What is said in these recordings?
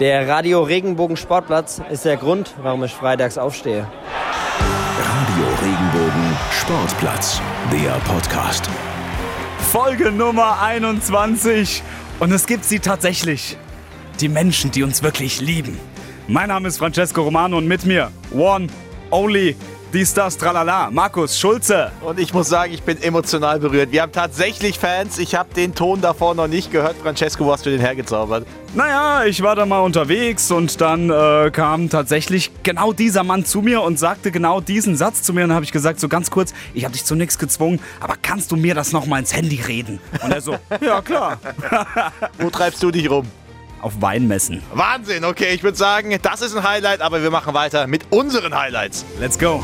Der Radio Regenbogen Sportplatz ist der Grund, warum ich freitags aufstehe. Radio Regenbogen Sportplatz, der Podcast. Folge Nummer 21. Und es gibt sie tatsächlich. Die Menschen, die uns wirklich lieben. Mein Name ist Francesco Romano und mit mir One, Only, die Stars Tralala, Markus Schulze. Und ich muss sagen, ich bin emotional berührt. Wir haben tatsächlich Fans. Ich habe den Ton davor noch nicht gehört. Francesco, wo hast du den hergezaubert? Naja, ich war da mal unterwegs und dann äh, kam tatsächlich genau dieser Mann zu mir und sagte genau diesen Satz zu mir. Und dann habe ich gesagt, so ganz kurz, ich habe dich zu nichts gezwungen, aber kannst du mir das nochmal ins Handy reden? Und er so, ja klar. Wo treibst du dich rum? Auf Weinmessen. Wahnsinn, okay, ich würde sagen, das ist ein Highlight, aber wir machen weiter mit unseren Highlights. Let's go.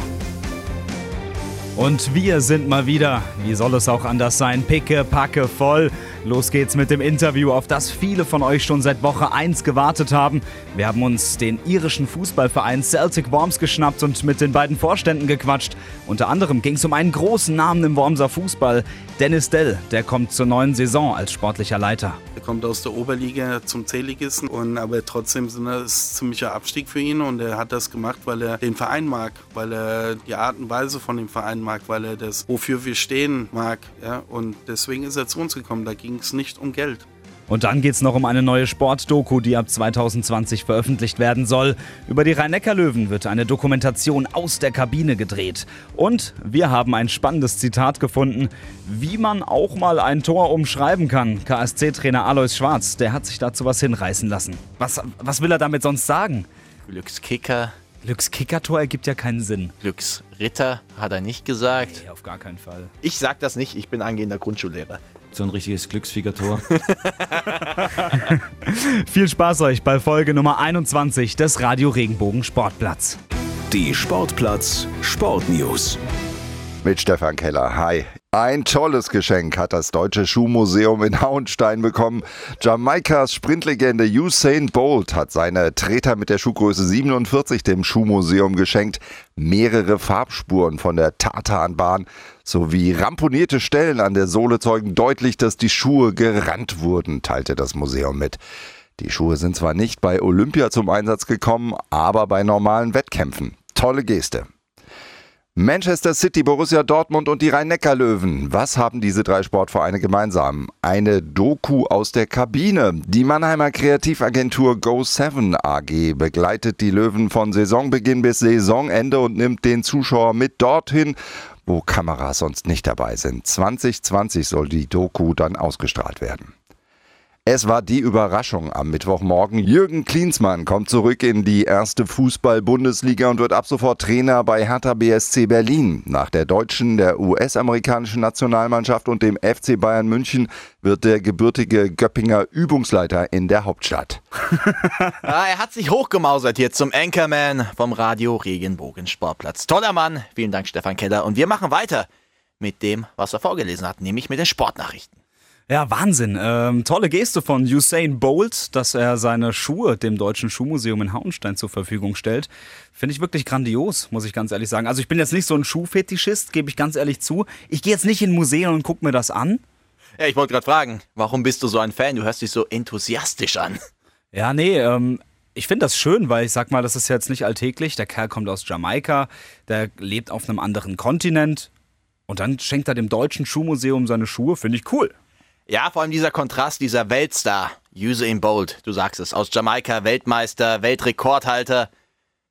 Und wir sind mal wieder, wie soll es auch anders sein, picke, packe voll. Los geht's mit dem Interview, auf das viele von euch schon seit Woche 1 gewartet haben. Wir haben uns den irischen Fußballverein Celtic Worms geschnappt und mit den beiden Vorständen gequatscht. Unter anderem ging es um einen großen Namen im Wormser Fußball. Dennis Dell, der kommt zur neuen Saison als sportlicher Leiter. Er kommt aus der Oberliga zum C-Ligisten und aber trotzdem ist es ziemlicher Abstieg für ihn und er hat das gemacht, weil er den Verein mag, weil er die Art und Weise von dem Verein mag, weil er das, wofür wir stehen, mag. Ja? Und deswegen ist er zu uns gekommen. Da ging es nicht um Geld. Und dann geht es noch um eine neue Sportdoku, die ab 2020 veröffentlicht werden soll. Über die Rhein-Neckar-Löwen wird eine Dokumentation aus der Kabine gedreht. Und wir haben ein spannendes Zitat gefunden, wie man auch mal ein Tor umschreiben kann. KSC-Trainer Alois Schwarz, der hat sich dazu was hinreißen lassen. Was, was will er damit sonst sagen? Glückskicker, Glückskicker-Tor ergibt ja keinen Sinn. Glücksritter hat er nicht gesagt. Nee, auf gar keinen Fall. Ich sag das nicht, ich bin angehender Grundschullehrer. So ein richtiges Glücksfiegertor. Viel Spaß euch bei Folge Nummer 21 des Radio Regenbogen Sportplatz. Die Sportplatz Sportnews. Mit Stefan Keller. Hi. Ein tolles Geschenk hat das Deutsche Schuhmuseum in Hauenstein bekommen. Jamaikas Sprintlegende Usain Bolt hat seine Treter mit der Schuhgröße 47 dem Schuhmuseum geschenkt. Mehrere Farbspuren von der Tartanbahn sowie ramponierte Stellen an der Sohle zeugen deutlich, dass die Schuhe gerannt wurden, teilte das Museum mit. Die Schuhe sind zwar nicht bei Olympia zum Einsatz gekommen, aber bei normalen Wettkämpfen. Tolle Geste. Manchester City, Borussia Dortmund und die Rhein-Neckar-Löwen. Was haben diese drei Sportvereine gemeinsam? Eine Doku aus der Kabine. Die Mannheimer Kreativagentur Go7 AG begleitet die Löwen von Saisonbeginn bis Saisonende und nimmt den Zuschauer mit dorthin, wo Kameras sonst nicht dabei sind. 2020 soll die Doku dann ausgestrahlt werden. Es war die Überraschung am Mittwochmorgen. Jürgen Klinsmann kommt zurück in die erste Fußball-Bundesliga und wird ab sofort Trainer bei Hertha BSC Berlin. Nach der deutschen, der US-amerikanischen Nationalmannschaft und dem FC Bayern München wird der gebürtige Göppinger Übungsleiter in der Hauptstadt. Ah, er hat sich hochgemausert hier zum Anchorman vom Radio Regenbogen Sportplatz. Toller Mann. Vielen Dank, Stefan Keller. Und wir machen weiter mit dem, was er vorgelesen hat, nämlich mit den Sportnachrichten. Ja, Wahnsinn. Ähm, tolle Geste von Usain Bolt, dass er seine Schuhe dem Deutschen Schuhmuseum in Hauenstein zur Verfügung stellt. Finde ich wirklich grandios, muss ich ganz ehrlich sagen. Also ich bin jetzt nicht so ein Schuhfetischist, gebe ich ganz ehrlich zu. Ich gehe jetzt nicht in Museen und gucke mir das an. Ja, ich wollte gerade fragen, warum bist du so ein Fan? Du hörst dich so enthusiastisch an. Ja, nee, ähm, ich finde das schön, weil ich sag mal, das ist jetzt nicht alltäglich. Der Kerl kommt aus Jamaika, der lebt auf einem anderen Kontinent. Und dann schenkt er dem Deutschen Schuhmuseum seine Schuhe, finde ich cool. Ja, vor allem dieser Kontrast, dieser Weltstar, Usain Bolt, du sagst es, aus Jamaika, Weltmeister, Weltrekordhalter.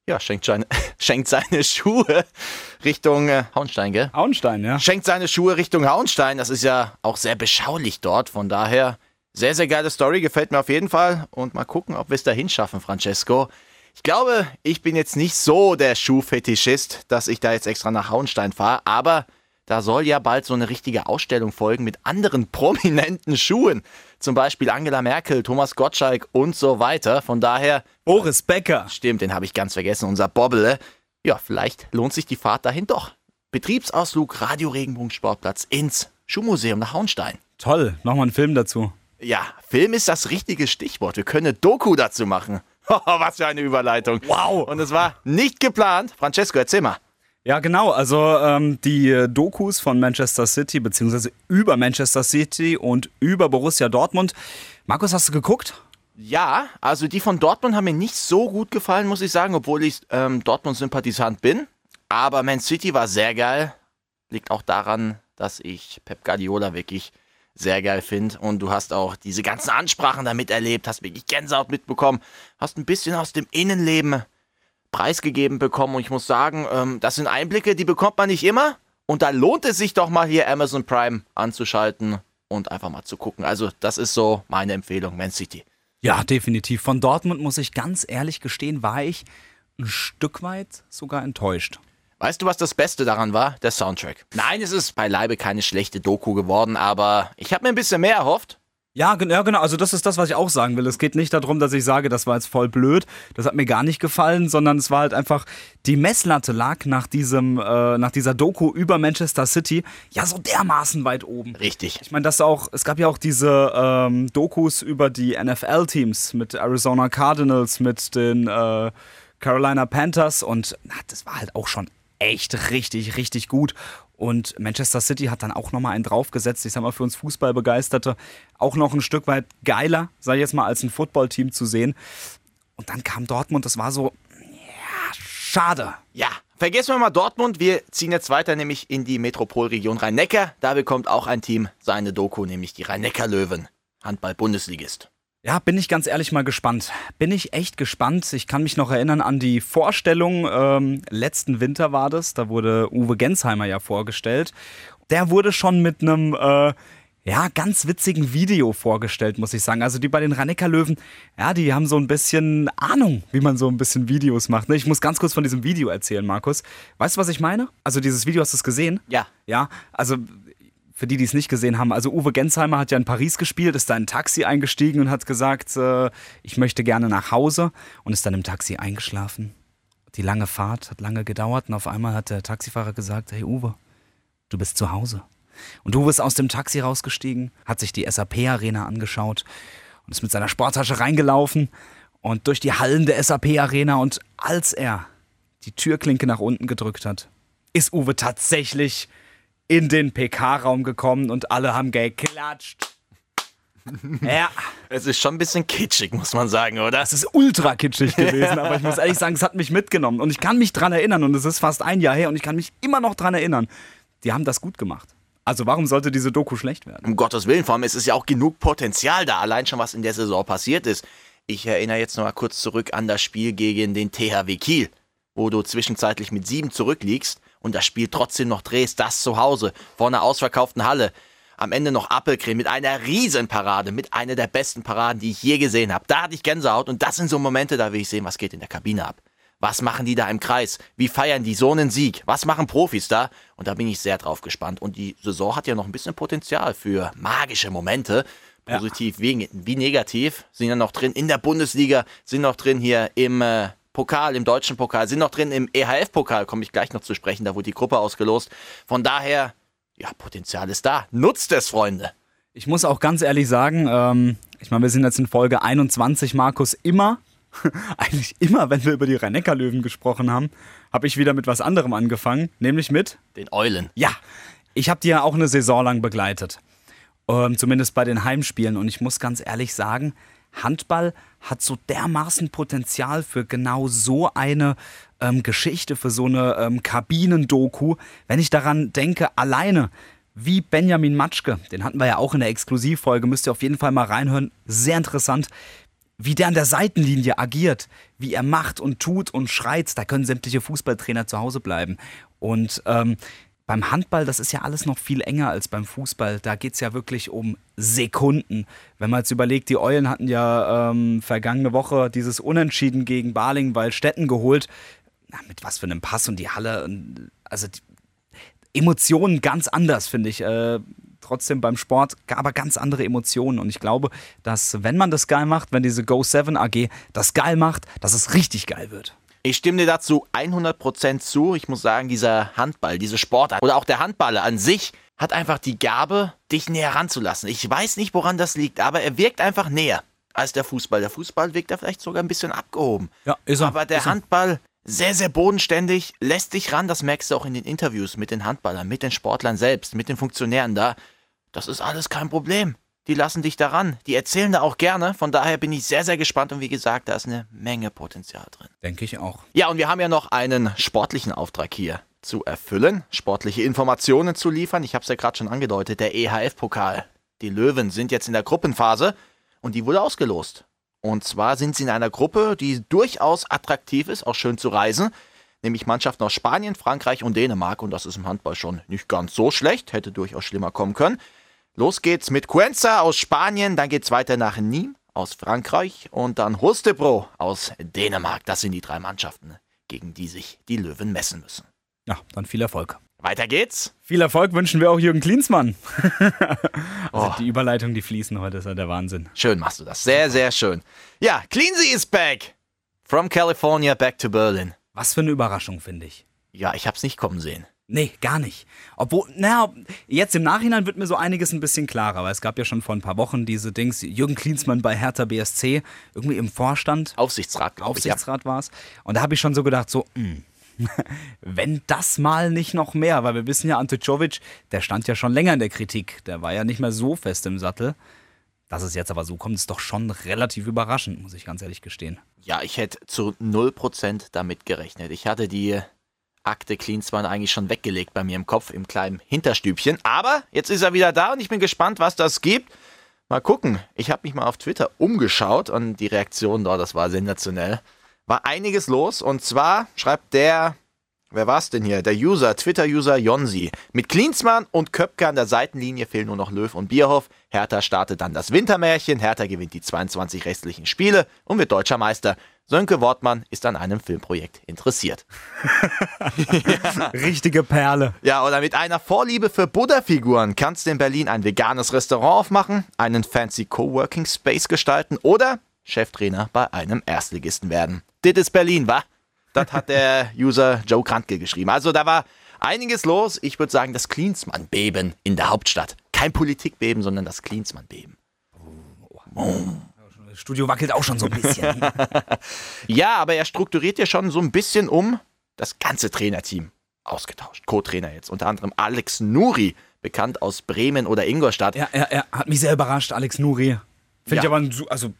Ja, schenkt seine, schenkt seine Schuhe Richtung äh, Hauenstein, gell? Hauenstein, ja. Schenkt seine Schuhe Richtung Hauenstein. Das ist ja auch sehr beschaulich dort. Von daher, sehr, sehr geile Story. Gefällt mir auf jeden Fall. Und mal gucken, ob wir es dahin schaffen, Francesco. Ich glaube, ich bin jetzt nicht so der Schuhfetischist, dass ich da jetzt extra nach Hauenstein fahre. Aber da soll ja bald so eine richtige Ausstellung folgen mit anderen prominenten Schuhen. Zum Beispiel Angela Merkel, Thomas Gottschalk und so weiter. Von daher. Boris Becker. Stimmt, den habe ich ganz vergessen, unser Bobble. Ja, vielleicht lohnt sich die Fahrt dahin doch. Betriebsausflug Radio Regenbogen Sportplatz ins Schuhmuseum nach Hauenstein. Toll, nochmal einen Film dazu. Ja, Film ist das richtige Stichwort. Wir können eine Doku dazu machen. Was für eine Überleitung. Wow. Und es war nicht geplant. Francesco, erzähl mal. Ja, genau. Also ähm, die äh, Dokus von Manchester City, beziehungsweise über Manchester City und über Borussia Dortmund. Markus, hast du geguckt? Ja, also die von Dortmund haben mir nicht so gut gefallen, muss ich sagen, obwohl ich ähm, Dortmund-Sympathisant bin. Aber Man City war sehr geil. Liegt auch daran, dass ich Pep Guardiola wirklich sehr geil finde. Und du hast auch diese ganzen Ansprachen da miterlebt, hast wirklich Gänsehaut mitbekommen, hast ein bisschen aus dem Innenleben preisgegeben bekommen. Und ich muss sagen, ähm, das sind Einblicke, die bekommt man nicht immer. Und da lohnt es sich doch mal hier Amazon Prime anzuschalten und einfach mal zu gucken. Also das ist so meine Empfehlung, Man City. Ja, definitiv. Von Dortmund muss ich ganz ehrlich gestehen, war ich ein Stück weit sogar enttäuscht. Weißt du, was das Beste daran war? Der Soundtrack. Nein, es ist beileibe keine schlechte Doku geworden, aber ich habe mir ein bisschen mehr erhofft. Ja, ja, genau. Also das ist das, was ich auch sagen will. Es geht nicht darum, dass ich sage, das war jetzt voll blöd. Das hat mir gar nicht gefallen, sondern es war halt einfach, die Messlatte lag nach diesem, äh, nach dieser Doku über Manchester City ja so dermaßen weit oben. Richtig. Ich meine, das auch, es gab ja auch diese ähm, Dokus über die NFL-Teams mit Arizona Cardinals, mit den äh, Carolina Panthers und na, das war halt auch schon echt richtig, richtig gut. Und Manchester City hat dann auch nochmal einen draufgesetzt. Ich sag mal, für uns Fußballbegeisterte auch noch ein Stück weit geiler, sei jetzt mal, als ein Footballteam zu sehen. Und dann kam Dortmund, das war so, ja, schade. Ja, vergessen wir mal Dortmund. Wir ziehen jetzt weiter, nämlich in die Metropolregion Rhein-Neckar. Da bekommt auch ein Team seine Doku, nämlich die Rhein-Neckar-Löwen. Handball-Bundesligist. Ja, bin ich ganz ehrlich mal gespannt. Bin ich echt gespannt. Ich kann mich noch erinnern an die Vorstellung, ähm, letzten Winter war das, da wurde Uwe Gensheimer ja vorgestellt. Der wurde schon mit einem, äh, ja, ganz witzigen Video vorgestellt, muss ich sagen. Also die bei den Ranecker Löwen, ja, die haben so ein bisschen Ahnung, wie man so ein bisschen Videos macht. Ne? Ich muss ganz kurz von diesem Video erzählen, Markus. Weißt du, was ich meine? Also dieses Video, hast du es gesehen? Ja. Ja, also für die, die es nicht gesehen haben, also Uwe Gensheimer hat ja in Paris gespielt, ist da in ein Taxi eingestiegen und hat gesagt, äh, ich möchte gerne nach Hause und ist dann im Taxi eingeschlafen. Die lange Fahrt hat lange gedauert und auf einmal hat der Taxifahrer gesagt, hey Uwe, du bist zu Hause. Und Uwe ist aus dem Taxi rausgestiegen, hat sich die SAP-Arena angeschaut und ist mit seiner Sporttasche reingelaufen und durch die Hallen der SAP-Arena und als er die Türklinke nach unten gedrückt hat, ist Uwe tatsächlich in den PK-Raum gekommen und alle haben geklatscht. Ja. Es ist schon ein bisschen kitschig, muss man sagen, oder? Es ist ultra kitschig gewesen, aber ich muss ehrlich sagen, es hat mich mitgenommen und ich kann mich dran erinnern und es ist fast ein Jahr her und ich kann mich immer noch dran erinnern. Die haben das gut gemacht. Also warum sollte diese Doku schlecht werden? Um Gottes Willen, vor allem ist es ja auch genug Potenzial da, allein schon was in der Saison passiert ist. Ich erinnere jetzt noch mal kurz zurück an das Spiel gegen den THW Kiel, wo du zwischenzeitlich mit sieben zurückliegst und das Spiel trotzdem noch drehst, das zu Hause, vor einer ausverkauften Halle. Am Ende noch Appelcreme mit einer Riesenparade, mit einer der besten Paraden, die ich je gesehen habe. Da hatte ich Gänsehaut und das sind so Momente, da will ich sehen, was geht in der Kabine ab. Was machen die da im Kreis? Wie feiern die so einen Sieg? Was machen Profis da? Und da bin ich sehr drauf gespannt. Und die Saison hat ja noch ein bisschen Potenzial für magische Momente. Positiv ja. wie, wie negativ. Sind ja noch drin in der Bundesliga, sind noch drin hier im äh, Pokal, im deutschen Pokal, sind noch drin im EHF-Pokal, komme ich gleich noch zu sprechen, da wurde die Gruppe ausgelost. Von daher, ja, Potenzial ist da. Nutzt es, Freunde. Ich muss auch ganz ehrlich sagen, ähm, ich meine, wir sind jetzt in Folge 21, Markus, immer, eigentlich immer, wenn wir über die rhein löwen gesprochen haben, habe ich wieder mit was anderem angefangen, nämlich mit den Eulen. Ja, ich habe die ja auch eine Saison lang begleitet, ähm, zumindest bei den Heimspielen und ich muss ganz ehrlich sagen, Handball hat so dermaßen Potenzial für genau so eine ähm, Geschichte, für so eine ähm, Kabinendoku. Wenn ich daran denke, alleine wie Benjamin Matschke, den hatten wir ja auch in der Exklusivfolge, müsst ihr auf jeden Fall mal reinhören. Sehr interessant, wie der an der Seitenlinie agiert, wie er macht und tut und schreit. Da können sämtliche Fußballtrainer zu Hause bleiben. Und ähm, beim Handball, das ist ja alles noch viel enger als beim Fußball. Da geht es ja wirklich um Sekunden. Wenn man jetzt überlegt, die Eulen hatten ja ähm, vergangene Woche dieses Unentschieden gegen Baling Waldstätten geholt. Na, mit was für einem Pass und die Halle. Also die Emotionen ganz anders, finde ich. Äh, trotzdem beim Sport, aber ganz andere Emotionen. Und ich glaube, dass wenn man das geil macht, wenn diese Go 7 AG das geil macht, dass es richtig geil wird. Ich stimme dir dazu 100% zu. Ich muss sagen, dieser Handball, diese Sportart oder auch der Handballer an sich hat einfach die Gabe, dich näher ranzulassen. Ich weiß nicht, woran das liegt, aber er wirkt einfach näher als der Fußball. Der Fußball wirkt da vielleicht sogar ein bisschen abgehoben. Ja, ist er. Aber der er. Handball sehr, sehr bodenständig, lässt dich ran. Das merkst du auch in den Interviews mit den Handballern, mit den Sportlern selbst, mit den Funktionären da. Das ist alles kein Problem. Die lassen dich daran. Die erzählen da auch gerne. Von daher bin ich sehr, sehr gespannt. Und wie gesagt, da ist eine Menge Potenzial drin. Denke ich auch. Ja, und wir haben ja noch einen sportlichen Auftrag hier zu erfüllen, sportliche Informationen zu liefern. Ich habe es ja gerade schon angedeutet, der EHF-Pokal. Die Löwen sind jetzt in der Gruppenphase und die wurde ausgelost. Und zwar sind sie in einer Gruppe, die durchaus attraktiv ist, auch schön zu reisen. Nämlich Mannschaften aus Spanien, Frankreich und Dänemark. Und das ist im Handball schon nicht ganz so schlecht. Hätte durchaus schlimmer kommen können. Los geht's mit Cuenza aus Spanien. Dann geht's weiter nach Nîmes aus Frankreich. Und dann Holstebro aus Dänemark. Das sind die drei Mannschaften, gegen die sich die Löwen messen müssen. Ja, dann viel Erfolg. Weiter geht's. Viel Erfolg wünschen wir auch Jürgen Klinsmann. also Oh. die Überleitung, die fließen heute, ist ja der Wahnsinn. Schön machst du das. Sehr, sehr schön. Ja, Cleansy is back. From California back to Berlin. Was für eine Überraschung, finde ich. Ja, ich hab's nicht kommen sehen. Nee, gar nicht. Obwohl, naja, jetzt im Nachhinein wird mir so einiges ein bisschen klarer, weil es gab ja schon vor ein paar Wochen diese Dings, Jürgen Klinsmann bei Hertha BSC, irgendwie im Vorstand, Aufsichtsrat, ich. Ja. Aufsichtsrat war es. Und da habe ich schon so gedacht, so, hm, wenn das mal nicht noch mehr, weil wir wissen ja, Ante Czovic, der stand ja schon länger in der Kritik, der war ja nicht mehr so fest im Sattel. Dass es jetzt aber so kommt, ist doch schon relativ überraschend, muss ich ganz ehrlich gestehen. Ja, ich hätte zu 0% damit gerechnet. Ich hatte die Akte Klinsmann eigentlich schon weggelegt bei mir im Kopf, im kleinen Hinterstübchen. Aber jetzt ist er wieder da und ich bin gespannt, was das gibt. Mal gucken. Ich habe mich mal auf Twitter umgeschaut und die Reaktion dort, das war sensationell. War einiges los und zwar schreibt der, wer war's denn hier? Der User, Twitter-User Jonsi. Mit Klinsmann und Köpke an der Seitenlinie fehlen nur noch Löw und Bierhoff. Hertha startet dann das Wintermärchen. Hertha gewinnt die 22 restlichen Spiele und wird deutscher Meister. Sönke Wortmann ist an einem Filmprojekt interessiert. Richtige Perle. Ja, oder mit einer Vorliebe für Buddha-Figuren kannst du in Berlin ein veganes Restaurant aufmachen, einen fancy Coworking Space gestalten oder Cheftrainer bei einem Erstligisten werden. Dit ist Berlin, wa? Das hat der User Joe Krantke geschrieben. Also da war einiges los. Ich würde sagen, das Klinsmann-Beben in der Hauptstadt. Kein Politikbeben, sondern das Klinsmann-Beben. Das Studio wackelt auch schon so ein bisschen. Ja, aber er strukturiert ja schon so ein bisschen um das ganze Trainerteam ausgetauscht. Co-Trainer jetzt unter anderem Alex Nuri, bekannt aus Bremen oder Ingolstadt. ja, ja, ja, hat mich sehr überrascht, Alex Nuri. Finde Ja. ich aber, ein, also,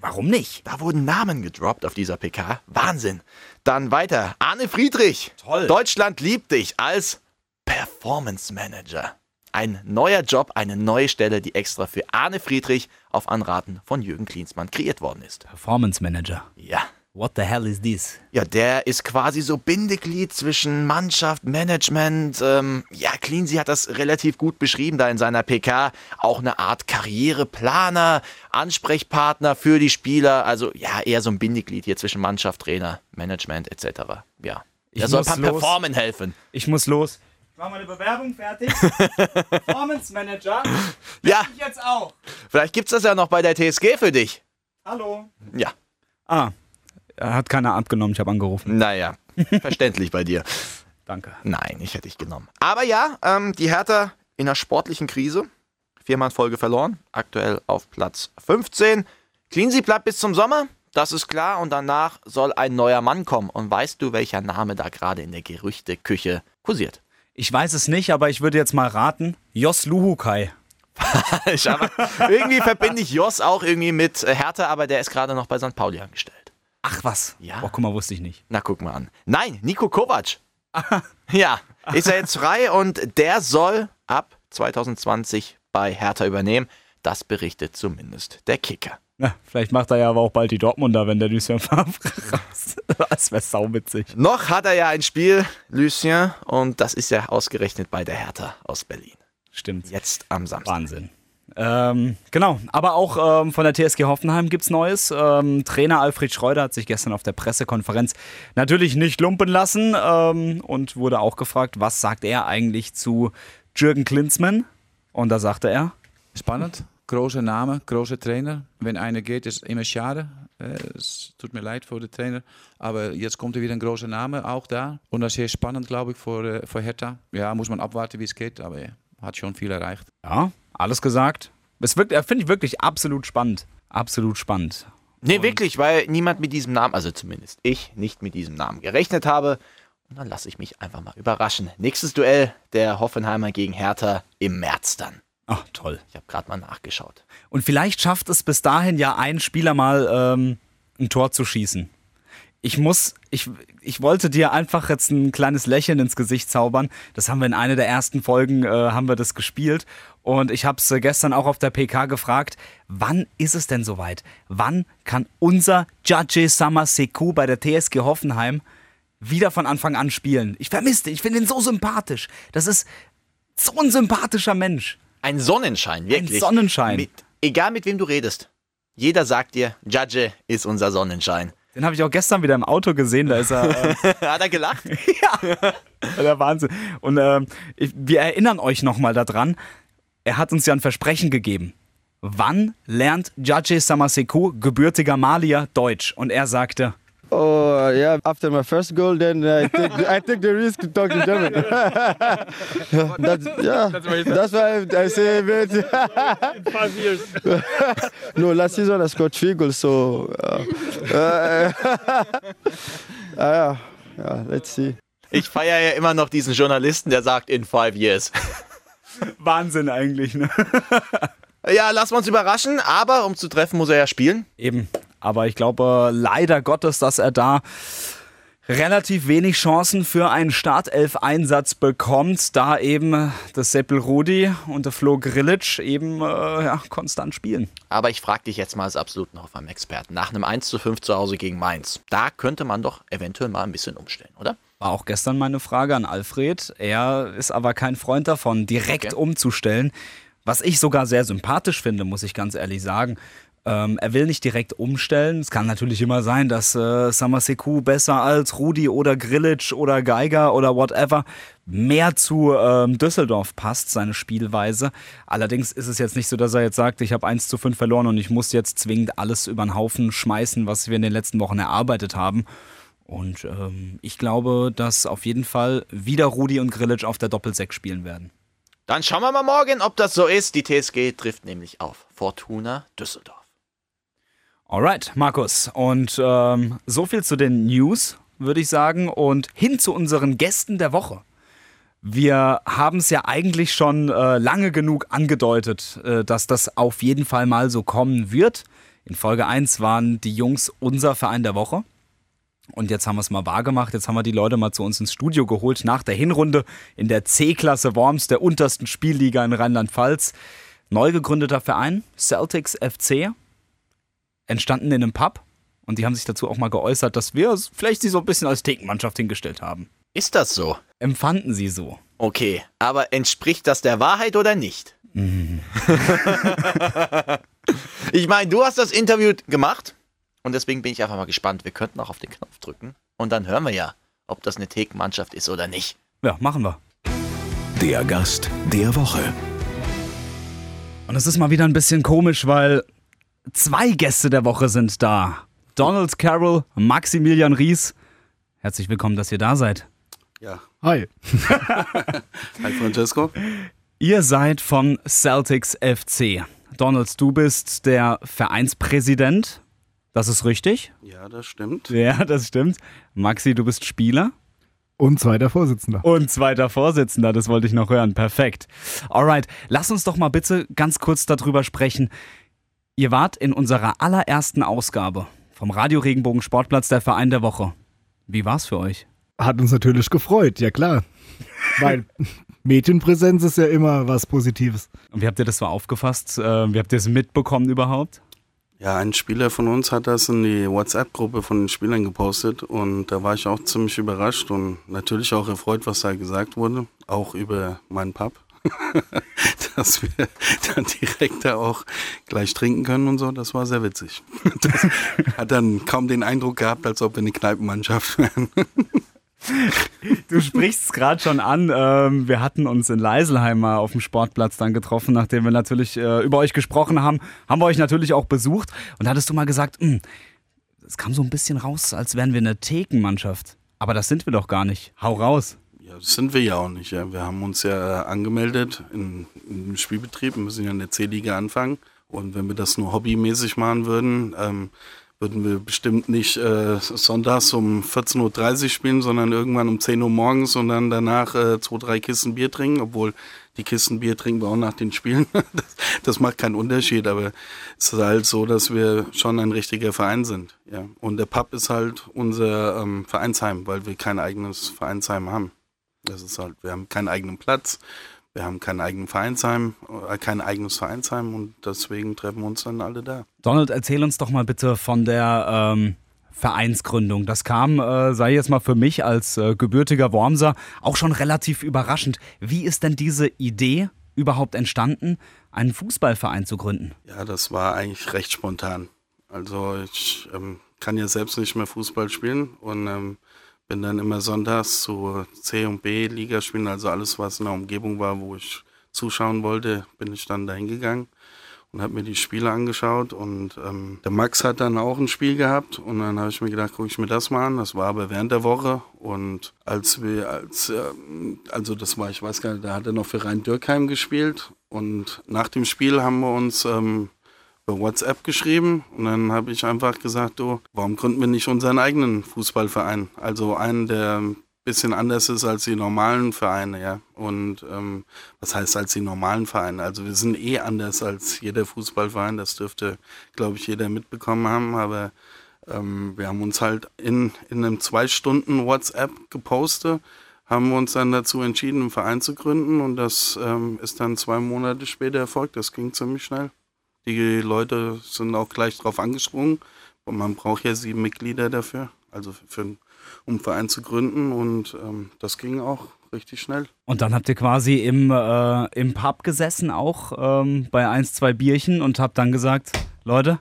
warum nicht? Da wurden Namen gedroppt auf dieser PK. Wahnsinn. Dann weiter. Arne Friedrich. Toll. Deutschland liebt dich als Performance Manager. Ein neuer Job, eine neue Stelle, die extra für Arne Friedrich auf Anraten von Jürgen Klinsmann kreiert worden ist. Performance Manager. Ja. What the hell is this? Ja, der ist quasi so Bindeglied zwischen Mannschaft, Management. Ähm, ja, Cleansy hat das relativ gut beschrieben da in seiner PK. Auch eine Art Karriereplaner, Ansprechpartner für die Spieler. Also ja, eher so ein Bindeglied hier zwischen Mannschaft, Trainer, Management etc. Ja. Ich Er soll muss beim los. Performen helfen. Ich muss los. Ich mache meine Bewerbung fertig. Performance Manager. Ja, Ich jetzt auch. vielleicht gibt's das ja noch bei der TSG für dich. Hallo. Ja, Ah, er hat keiner abgenommen, ich habe angerufen. naja, verständlich bei dir. Danke. Nein, ich hätte dich genommen. Aber ja, ähm, die Hertha in einer sportlichen Krise. Viermal in Folge verloren. Aktuell auf Platz 15. Cleansy bleibt bis zum Sommer. Das ist klar. Und danach soll ein neuer Mann kommen. Und weißt du, welcher Name da gerade in der Gerüchteküche kursiert? Ich weiß es nicht, aber ich würde jetzt mal raten. Jos Luhukai. Falsch, aber irgendwie verbinde ich Jos auch irgendwie mit äh, Hertha, aber der ist gerade noch bei St. Pauli angestellt. Ach was. Ja. Boah, guck mal, wusste ich nicht. Na, guck mal an. Nein, Nico Kovac. Ja, ist er jetzt frei und der soll ab 2020 bei Hertha übernehmen. Das berichtet zumindest der Kicker. Na, vielleicht macht er ja aber auch bald die Dortmunder, wenn der Lucien Favre raus. Das wäre sauwitzig. Noch hat er ja ein Spiel, Lucien, und das ist ja ausgerechnet bei der Hertha aus Berlin. Stimmt. Jetzt am Samstag. Wahnsinn. Ähm, genau, aber auch ähm, von der TSG Hoffenheim gibt's Neues. Ähm, Trainer Alfred Schreuder hat sich gestern auf der Pressekonferenz natürlich nicht lumpen lassen ähm, und wurde auch gefragt, was sagt er eigentlich zu Jürgen Klinsmann? Und da sagte er, Spannend, großer Name, großer Trainer. Wenn einer geht, ist immer schade. Äh, Es tut mir leid für den Trainer. Aber jetzt kommt er wieder ein großer Name auch da. Und das ist sehr spannend, glaube ich, für, äh, für Hertha. Ja, muss man abwarten, wie es geht. Aber er hat schon viel erreicht. ja, alles gesagt. Es wirkt, finde ich wirklich absolut spannend. Absolut spannend. Nee, wirklich, weil niemand mit diesem Namen, also zumindest ich, nicht mit diesem Namen gerechnet habe. Und dann lasse ich mich einfach mal überraschen. Nächstes Duell der Hoffenheimer gegen Hertha im März dann. Ach, toll. Ich habe gerade mal nachgeschaut. Und vielleicht schafft es bis dahin ja ein Spieler mal ähm, ein Tor zu schießen. Ich muss, ich, ich wollte dir einfach jetzt ein kleines Lächeln ins Gesicht zaubern. Das haben wir in einer der ersten Folgen, äh, haben wir das gespielt. Und ich habe es äh, gestern auch auf der PK gefragt, wann ist es denn soweit? Wann kann unser Judge Samaseku bei der TSG Hoffenheim wieder von Anfang an spielen? Ich vermisse ihn, ich finde ihn so sympathisch. Das ist so ein sympathischer Mensch. Ein Sonnenschein, wirklich. Ein Sonnenschein. Mit, egal mit wem du redest. Jeder sagt dir, Judge ist unser Sonnenschein. Den habe ich auch gestern wieder im Auto gesehen, da ist er. Äh, Hat er gelacht? ja, der Wahnsinn. Und ähm, ich, wir erinnern euch nochmal daran, er hat uns ja ein Versprechen gegeben. Wann lernt Judge Samaseku, gebürtiger Malier, Deutsch? Und er sagte, Oh yeah! After my first goal, then I take I take the risk to talk in German. that's, yeah, that's why I say it. In five years. no, last season I scored three goals, so uh, uh, uh, yeah, let's see. Ich feiere ja immer noch diesen Journalisten, der sagt in five years. Wahnsinn eigentlich, ne? Ja, lassen wir uns überraschen, aber um zu treffen, muss er ja spielen. Eben. Aber ich glaube leider Gottes, dass er da relativ wenig Chancen für einen Startelf-Einsatz bekommt, da eben das Seppel Rudi und der Flo Grillitsch eben äh, ja, konstant spielen. Aber ich frage dich jetzt mal als absoluten Hoffenheim-Experten. Nach einem 1 zu 5 zu Hause gegen Mainz, da könnte man doch eventuell mal ein bisschen umstellen, oder? War auch gestern meine Frage an Alfred. Er ist aber kein Freund davon, direkt Okay. umzustellen. Was ich sogar sehr sympathisch finde, muss ich ganz ehrlich sagen. Ähm, er will nicht direkt umstellen. Es kann natürlich immer sein, dass äh, Samaseku besser als Rudi oder Grillitsch oder Geiger oder whatever mehr zu ähm, Düsseldorf passt, seine Spielweise. Allerdings ist es jetzt nicht so, dass er jetzt sagt, ich habe 1 zu 5 verloren und ich muss jetzt zwingend alles über den Haufen schmeißen, was wir in den letzten Wochen erarbeitet haben. Und ähm, ich glaube, dass auf jeden Fall wieder Rudi und Grillitsch auf der Doppelsechs spielen werden. Dann schauen wir mal morgen, ob das so ist. Die TSG trifft nämlich auf Fortuna Düsseldorf. Alright, Markus. Und ähm, so viel zu den News, würde ich sagen. Und hin zu unseren Gästen der Woche. Wir haben es ja eigentlich schon äh, lange genug angedeutet, äh, dass das auf jeden Fall mal so kommen wird. In Folge 1 waren die Jungs unser Verein der Woche. Und jetzt haben wir es mal wahrgemacht. Jetzt haben wir die Leute mal zu uns ins Studio geholt nach der Hinrunde in der C-Klasse Worms, der untersten Spielliga in Rheinland-Pfalz. Neu gegründeter Verein, Celtics FC, entstanden in einem Pub. Und die haben sich dazu auch mal geäußert, dass wir vielleicht sie so ein bisschen als Thekenmannschaft hingestellt haben. Ist das so? Empfanden sie so. Okay, aber entspricht das der Wahrheit oder nicht? ich meine, du hast das Interview gemacht und deswegen bin ich einfach mal gespannt. Wir könnten auch auf den Knopf drücken und dann hören wir ja, ob das eine Thekenmannschaft ist oder nicht. Ja, machen wir. Der Gast der Woche. Und es ist mal wieder ein bisschen komisch, weil zwei Gäste der Woche sind da. Donald Carroll, Maximilian Ries. Herzlich willkommen, dass ihr da seid. Ja. Hi. Hi Francesco. Ihr seid von Celtics FC. Donald, du bist der Vereinspräsident. Das ist richtig? Ja, das stimmt. Ja, das stimmt. Maxi, du bist Spieler. Und zweiter Vorsitzender. Und zweiter Vorsitzender, das wollte ich noch hören. Perfekt. Alright, lass uns doch mal bitte ganz kurz darüber sprechen. Ihr wart in unserer allerersten Ausgabe vom Radio Regenbogen Sportplatz der Verein der Woche. Wie war's für euch? Hat uns natürlich gefreut, ja klar. Weil Mädchenpräsenz ist ja immer was Positives. Und wie habt ihr das so aufgefasst? Äh, Wie habt ihr es mitbekommen überhaupt? Ja, ein Spieler von uns hat das in die WhatsApp-Gruppe von den Spielern gepostet und da war ich auch ziemlich überrascht und natürlich auch erfreut, was da gesagt wurde, auch über meinen Pub, dass wir dann direkt da auch gleich trinken können und so, das war sehr witzig. Das hat dann kaum den Eindruck gehabt, als ob wir eine Kneipenmannschaft wären. Du sprichst es gerade schon an. Ähm, wir hatten uns in Leiselheim mal auf dem Sportplatz dann getroffen, nachdem wir natürlich äh, über euch gesprochen haben. Haben wir euch natürlich auch besucht. Und da hattest du mal gesagt, "Hm, es kam so ein bisschen raus, als wären wir eine Thekenmannschaft. Aber das sind wir doch gar nicht. Hau raus. Das sind wir ja auch nicht. Ja. Wir haben uns ja angemeldet in, im Spielbetrieb. Wir müssen ja in der C-Liga anfangen. Und wenn wir das nur hobbymäßig machen würden, ähm, würden wir bestimmt nicht äh, sonntags um 14.30 Uhr spielen, sondern irgendwann um 10 Uhr morgens und dann danach äh, zwei, drei Kisten Bier trinken, obwohl die Kisten Bier trinken wir auch nach den Spielen. Das, das, macht keinen Unterschied, aber es ist halt so, dass wir schon ein richtiger Verein sind. Ja. Und der Pub ist halt unser ähm, Vereinsheim, weil wir kein eigenes Vereinsheim haben. Das ist halt, wir haben keinen eigenen Platz, wir haben kein eigenes Vereinsheim, äh, kein eigenes Vereinsheim und deswegen treffen wir uns dann alle da. Donald, erzähl uns doch mal bitte von der ähm, Vereinsgründung. Das kam, äh, sei jetzt mal für mich als äh, gebürtiger Wormser, auch schon relativ überraschend. Wie ist denn diese Idee überhaupt entstanden, einen Fußballverein zu gründen? Ja, das war eigentlich recht spontan. Also ich ähm, kann ja selbst nicht mehr Fußball spielen und ähm, bin dann immer sonntags zu C und B Liga spielen, also alles, was in der Umgebung war, wo ich zuschauen wollte, bin ich dann dahin gegangen und habe mir die Spiele angeschaut und ähm, der Max hat dann auch ein Spiel gehabt und dann habe ich mir gedacht, gucke ich mir das mal an. Das war aber während der Woche und als wir, als, äh, also das war, ich weiß gar nicht, da hat er noch für Rhein-Dürkheim gespielt und nach dem Spiel haben wir uns ähm, über WhatsApp geschrieben und dann habe ich einfach gesagt, du, warum gründen wir nicht unseren eigenen Fußballverein? Also einen, der bisschen anders ist als die normalen Vereine, ja. Und ähm, was heißt als die normalen Vereine? Also wir sind eh anders als jeder Fußballverein, das dürfte, glaube ich, jeder mitbekommen haben, aber ähm, wir haben uns halt in, in einem zwei Stunden WhatsApp gepostet, haben uns dann dazu entschieden, einen Verein zu gründen und das ähm, ist dann zwei Monate später erfolgt. Das ging ziemlich schnell. Die Leute sind auch gleich drauf angesprungen und man braucht ja sieben Mitglieder dafür, also für um einen Verein zu gründen und ähm, das ging auch richtig schnell. Und dann habt ihr quasi im, äh, im Pub gesessen, auch ähm, bei ein, zwei Bierchen und habt dann gesagt, Leute,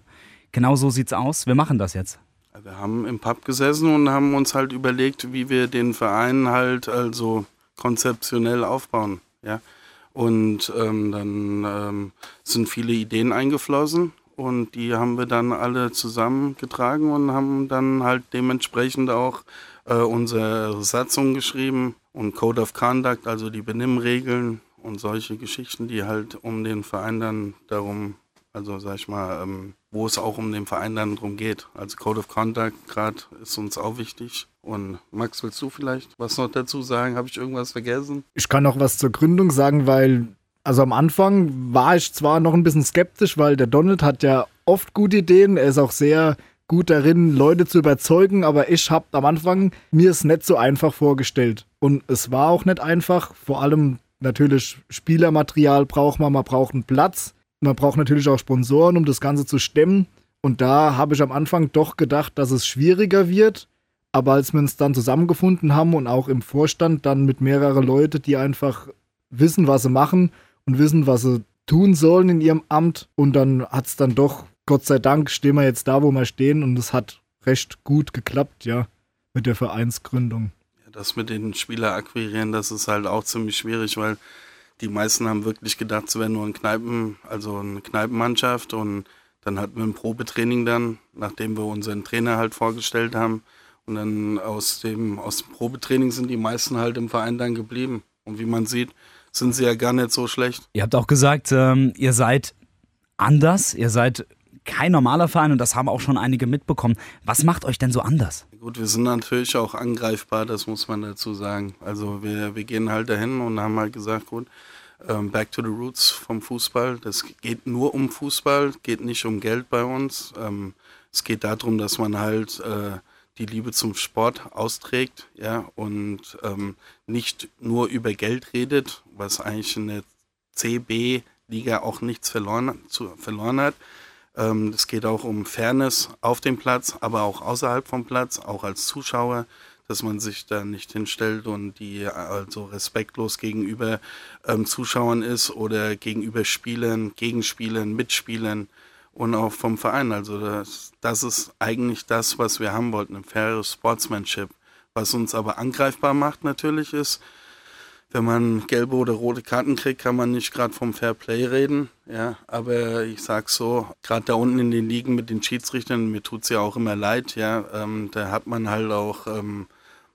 genau so sieht's aus, wir machen das jetzt. Wir haben im Pub gesessen und haben uns halt überlegt, wie wir den Verein halt also konzeptionell aufbauen. Ja? Und ähm, dann ähm, sind viele Ideen eingeflossen und die haben wir dann alle zusammengetragen und haben dann halt dementsprechend auch äh, unsere Satzung geschrieben und Code of Conduct, also die Benimmregeln und solche Geschichten, die halt um den Verein dann darum, also sag ich mal, ähm, wo es auch um den Verein dann drum geht. Also Code of Conduct gerade ist uns auch wichtig. Und Max, willst du vielleicht was noch dazu sagen? Habe ich irgendwas vergessen? Ich kann noch was zur Gründung sagen, weil also am Anfang war ich zwar noch ein bisschen skeptisch, weil der Donald hat ja oft gute Ideen. Er ist auch sehr gut darin, Leute zu überzeugen, aber ich habe am Anfang mir es nicht so einfach vorgestellt. Und es war auch nicht einfach. Vor allem natürlich Spielermaterial braucht man, man braucht einen Platz. Man braucht natürlich auch Sponsoren, um das Ganze zu stemmen. Und da habe ich am Anfang doch gedacht, dass es schwieriger wird. Aber als wir uns dann zusammengefunden haben und auch im Vorstand dann mit mehreren Leuten, die einfach wissen, was sie machen und wissen, was sie tun sollen in ihrem Amt. Und dann hat es dann doch, Gott sei Dank, stehen wir jetzt da, wo wir stehen. Und es hat recht gut geklappt, ja, mit der Vereinsgründung. Ja, das mit den Spieler akquirieren, das ist halt auch ziemlich schwierig, weil die meisten haben wirklich gedacht, es wäre nur ein Kneipen, also eine Kneipenmannschaft. Und dann hatten wir ein Probetraining dann, nachdem wir unseren Trainer halt vorgestellt haben. Und dann aus dem, aus dem Probetraining sind die meisten halt im Verein dann geblieben. Und wie man sieht, sind sie ja gar nicht so schlecht. Ihr habt auch gesagt, ähm, ihr seid anders, ihr seid kein normaler Verein und das haben auch schon einige mitbekommen. Was macht euch denn so anders? Gut, wir sind natürlich auch angreifbar, das muss man dazu sagen. Also wir, wir gehen halt dahin und haben halt gesagt, gut, ähm, back to the roots vom Fußball. Das geht nur um Fußball, geht nicht um Geld bei uns. Ähm, es geht darum, dass man halt äh, die Liebe zum Sport austrägt, ja, und ähm, nicht nur über Geld redet, was eigentlich in der CB-Liga auch nichts verloren, zu, verloren hat. Ähm, es geht auch um Fairness auf dem Platz, aber auch außerhalb vom Platz, auch als Zuschauer, dass man sich da nicht hinstellt und die also respektlos gegenüber ähm, Zuschauern ist oder gegenüber Spielern, Gegenspielern, Mitspielern und auch vom Verein. Also das, das ist eigentlich das, was wir haben wollten, ein faires Sportsmanship. Was uns aber angreifbar macht natürlich ist, wenn man gelbe oder rote Karten kriegt, kann man nicht gerade vom Fair Play reden. Ja, aber ich sag so, gerade da unten in den Ligen mit den Schiedsrichtern, mir tut es ja auch immer leid, ja, ähm, da hat man halt auch ähm,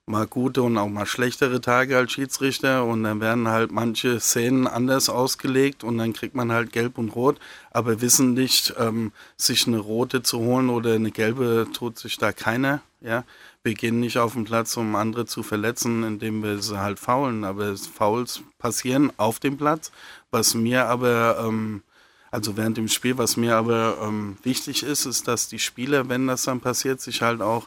mal gute und auch mal schlechtere Tage als Schiedsrichter und dann werden halt manche Szenen anders ausgelegt und dann kriegt man halt gelb und rot, aber wissen nicht, ähm, sich eine rote zu holen oder eine gelbe tut sich da keiner. ja. Wir gehen nicht auf den Platz, um andere zu verletzen, indem wir sie halt faulen, aber Fouls passieren auf dem Platz, was mir aber, ähm, also während dem Spiel, was mir aber ähm, wichtig ist, ist, dass die Spieler, wenn das dann passiert, sich halt auch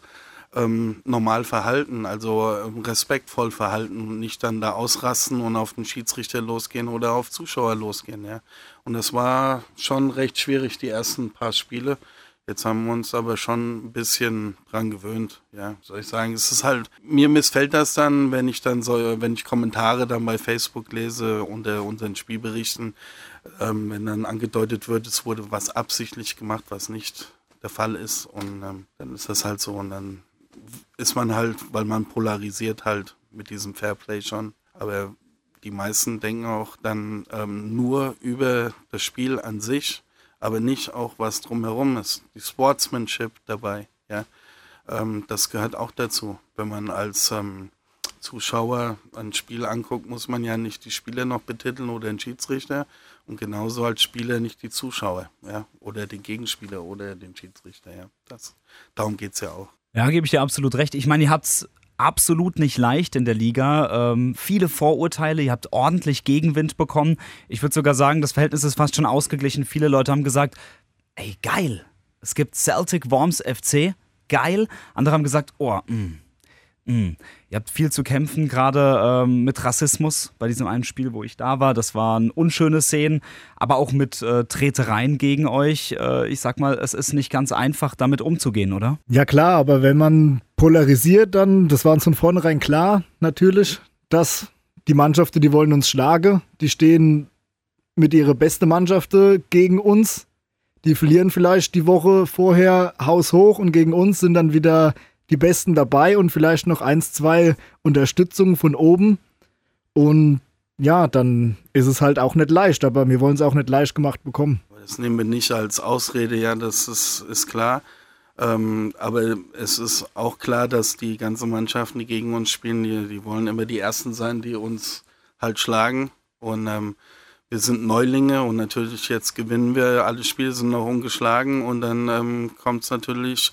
ähm, normal verhalten, also ähm, respektvoll verhalten und nicht dann da ausrasten und auf den Schiedsrichter losgehen oder auf Zuschauer losgehen. Ja. Und das war schon recht schwierig, die ersten paar Spiele. Jetzt haben wir uns aber schon ein bisschen dran gewöhnt, ja, soll ich sagen. Es ist halt, mir missfällt das dann, wenn ich dann so, wenn ich Kommentare dann bei Facebook lese unter unseren Spielberichten, ähm, wenn dann angedeutet wird, es wurde was absichtlich gemacht, was nicht der Fall ist. Und ähm, dann ist das halt so und dann ist man halt, weil man polarisiert halt mit diesem Fairplay schon. Aber die meisten denken auch dann ähm, nur über das Spiel an sich, aber nicht auch was drumherum ist. Die Sportsmanship dabei, ja. Ähm, das gehört auch dazu. Wenn man als ähm, Zuschauer ein Spiel anguckt, muss man ja nicht die Spieler noch betiteln oder den Schiedsrichter und genauso als Spieler nicht die Zuschauer, ja, oder den Gegenspieler oder den Schiedsrichter, ja. Das, darum geht es ja auch. Ja, gebe ich dir absolut recht. Ich meine, ihr habt es absolut nicht leicht in der Liga. Ähm, viele Vorurteile, ihr habt ordentlich Gegenwind bekommen. Ich würde sogar sagen, das Verhältnis ist fast schon ausgeglichen. Viele Leute haben gesagt, ey, geil, es gibt Celtic Worms FC, geil. Andere haben gesagt, oh, mh, Mm. Ihr habt viel zu kämpfen, gerade ähm, mit Rassismus bei diesem einen Spiel, wo ich da war. Das waren unschöne Szenen, aber auch mit äh, Tretereien gegen euch. Äh, ich sag mal, es ist nicht ganz einfach, damit umzugehen, oder? Ja, klar, aber wenn man polarisiert, dann, das war uns von vornherein klar, natürlich, dass die Mannschaften, die wollen uns schlagen, die stehen mit ihrer besten Mannschaft gegen uns. Die verlieren vielleicht die Woche vorher haushoch und gegen uns sind dann wieder die Besten dabei und vielleicht noch eins, zwei Unterstützungen von oben. Und ja, dann ist es halt auch nicht leicht, aber wir wollen es auch nicht leicht gemacht bekommen. Das nehmen wir nicht als Ausrede, ja, das ist, ist klar. Ähm, aber es ist auch klar, dass die ganzen Mannschaften, die gegen uns spielen, die, die wollen immer die Ersten sein, die uns halt schlagen. Und ähm, wir sind Neulinge und natürlich jetzt gewinnen wir, alle Spiele sind noch ungeschlagen und dann ähm, kommt es natürlich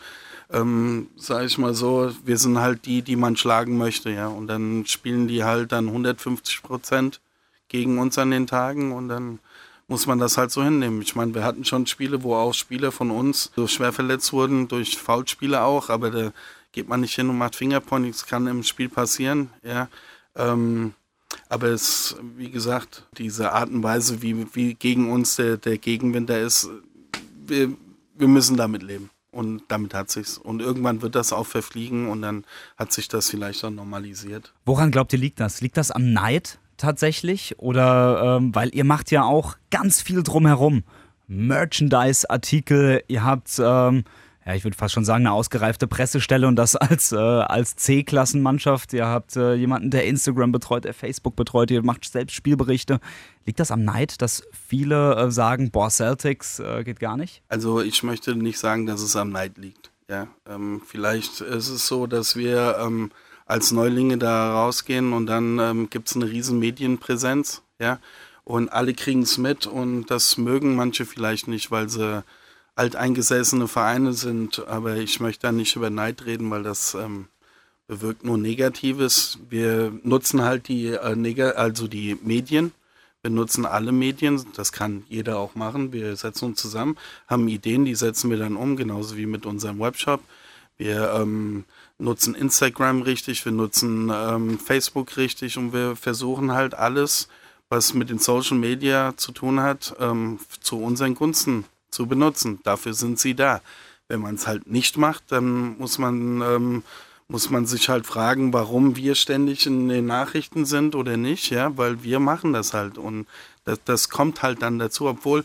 ähm, sage ich mal so, wir sind halt die, die man schlagen möchte, ja. Und dann spielen die halt dann 150 Prozent gegen uns an den Tagen und dann muss man das halt so hinnehmen. Ich meine, wir hatten schon Spiele, wo auch Spieler von uns so schwer verletzt wurden, durch Foulspiele auch, aber da geht man nicht hin und macht Fingerpointing, das kann im Spiel passieren, ja. Ähm, aber es, wie gesagt, diese Art und Weise, wie, wie gegen uns der, der Gegenwind da ist, wir, wir müssen damit leben. Und damit hat sich's. Und irgendwann wird das auch verfliegen und dann hat sich das vielleicht auch normalisiert. Woran glaubt ihr, liegt das? Liegt das am Neid tatsächlich? Oder ähm, weil ihr macht ja auch ganz viel drumherum. Merchandise-Artikel, ihr habt ähm, ja, ich würde fast schon sagen, eine ausgereifte Pressestelle und das als, äh, als C-Klassenmannschaft. Ihr habt äh, jemanden, der Instagram betreut, der Facebook betreut, ihr macht selbst Spielberichte. Liegt das am Neid, dass viele äh, sagen, boah, Celtics äh, geht gar nicht? Also ich möchte nicht sagen, dass es am Neid liegt. Ja, ähm, vielleicht ist es so, dass wir ähm, als Neulinge da rausgehen und dann ähm, gibt es eine riesen Medienpräsenz, ja, und alle kriegen es mit und das mögen manche vielleicht nicht, weil sie alteingesessene Vereine sind, aber ich möchte da nicht über Neid reden, weil das ähm, bewirkt nur Negatives. Wir nutzen halt die, äh, also die Medien. Wir nutzen alle Medien, das kann jeder auch machen. Wir setzen uns zusammen, haben Ideen, die setzen wir dann um, genauso wie mit unserem Webshop. Wir ähm, nutzen Instagram richtig, wir nutzen ähm, Facebook richtig und wir versuchen halt alles, was mit den Social Media zu tun hat, ähm, zu unseren Gunsten zu benutzen. Dafür sind sie da. Wenn man es halt nicht macht, dann muss man, ähm, muss man sich halt fragen, warum wir ständig in den Nachrichten sind oder nicht, ja, weil wir machen das halt und das, das kommt halt dann dazu, obwohl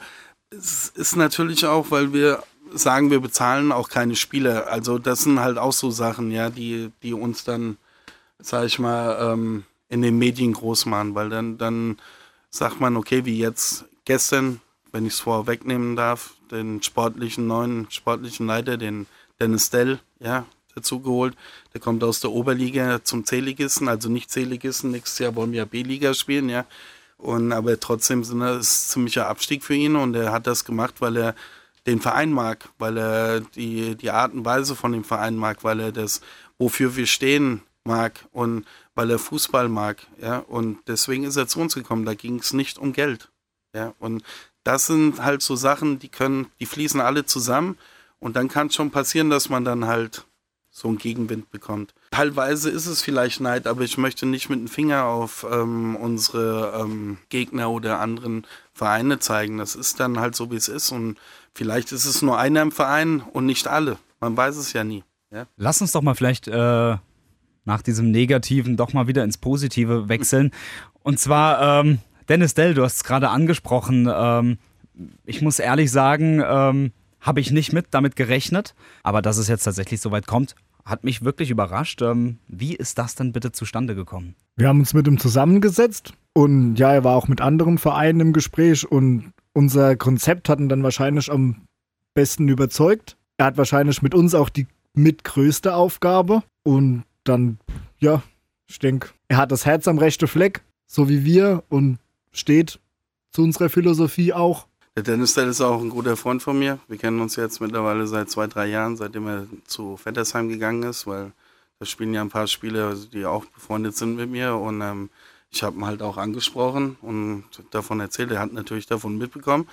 es ist natürlich auch, weil wir sagen, wir bezahlen auch keine Spieler. Also das sind halt auch so Sachen, ja, die, die uns dann, sag ich mal, ähm, in den Medien groß machen, weil dann, dann sagt man, okay, wie jetzt gestern, wenn ich es vorwegnehmen darf, den sportlichen neuen sportlichen Leiter, den Dennis Dell, ja, dazu geholt. Der kommt aus der Oberliga zum C-Ligisten, also nicht C-Ligisten. Nächstes Jahr wollen wir B-Liga spielen, ja. Und aber trotzdem sind das ziemlicher Abstieg für ihn und er hat das gemacht, weil er den Verein mag, weil er die, die Art und Weise von dem Verein mag, weil er das, wofür wir stehen, mag und weil er Fußball mag, ja, und deswegen ist er zu uns gekommen. Da ging es nicht um Geld, ja, und das sind halt so Sachen, die können, die fließen alle zusammen und dann kann es schon passieren, dass man dann halt so einen Gegenwind bekommt. Teilweise ist es vielleicht Neid, aber ich möchte nicht mit dem Finger auf ähm, unsere ähm, Gegner oder anderen Vereine zeigen. Das ist dann halt so, wie es ist. Und vielleicht ist es nur einer im Verein und nicht alle. Man weiß es ja nie. Ja? Lass uns doch mal vielleicht äh, nach diesem Negativen doch mal wieder ins Positive wechseln. Und zwar, ähm, Dennis Dell, du hast es gerade angesprochen. Ähm, ich muss ehrlich sagen, ähm, habe ich nicht mit damit gerechnet. Aber dass es jetzt tatsächlich so weit kommt, hat mich wirklich überrascht. Ähm, wie ist das denn bitte zustande gekommen? Wir haben uns mit ihm zusammengesetzt und ja, er war auch mit anderen Vereinen im Gespräch und unser Konzept hat ihn dann wahrscheinlich am besten überzeugt. Er hat wahrscheinlich mit uns auch die mitgrößte Aufgabe und dann, ja, ich denke, er hat das Herz am rechten Fleck, so wie wir und steht zu unserer Philosophie auch. Der Dennis Dell ist auch ein guter Freund von mir. Wir kennen uns jetzt mittlerweile seit zwei, drei Jahren, seitdem er zu Vettersheim gegangen ist, weil da spielen ja ein paar Spieler, die auch befreundet sind mit mir. Und ähm, ich habe ihn halt auch angesprochen und davon erzählt. Er hat natürlich davon mitbekommen.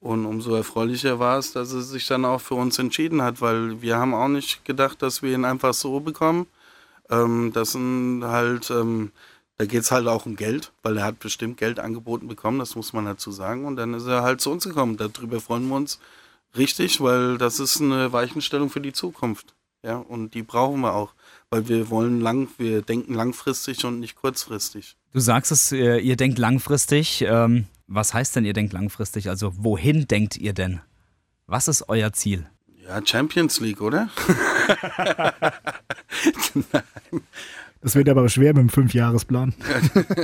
Und umso erfreulicher war es, dass er sich dann auch für uns entschieden hat, weil wir haben auch nicht gedacht, dass wir ihn einfach so bekommen. Ähm, das sind halt ähm, da geht es halt auch um Geld, weil er hat bestimmt Geld angeboten bekommen, das muss man dazu sagen. Und dann ist er halt zu uns gekommen. Darüber freuen wir uns richtig, weil das ist eine Weichenstellung für die Zukunft. Ja, und die brauchen wir auch, weil wir wollen lang, wir denken langfristig und nicht kurzfristig. Du sagst es, ihr, ihr denkt langfristig. Ähm, was heißt denn, ihr denkt langfristig? Also, wohin denkt ihr denn? Was ist euer Ziel? Ja, Champions League, oder? Nein. Das wird aber schwer mit dem Fünfjahresplan.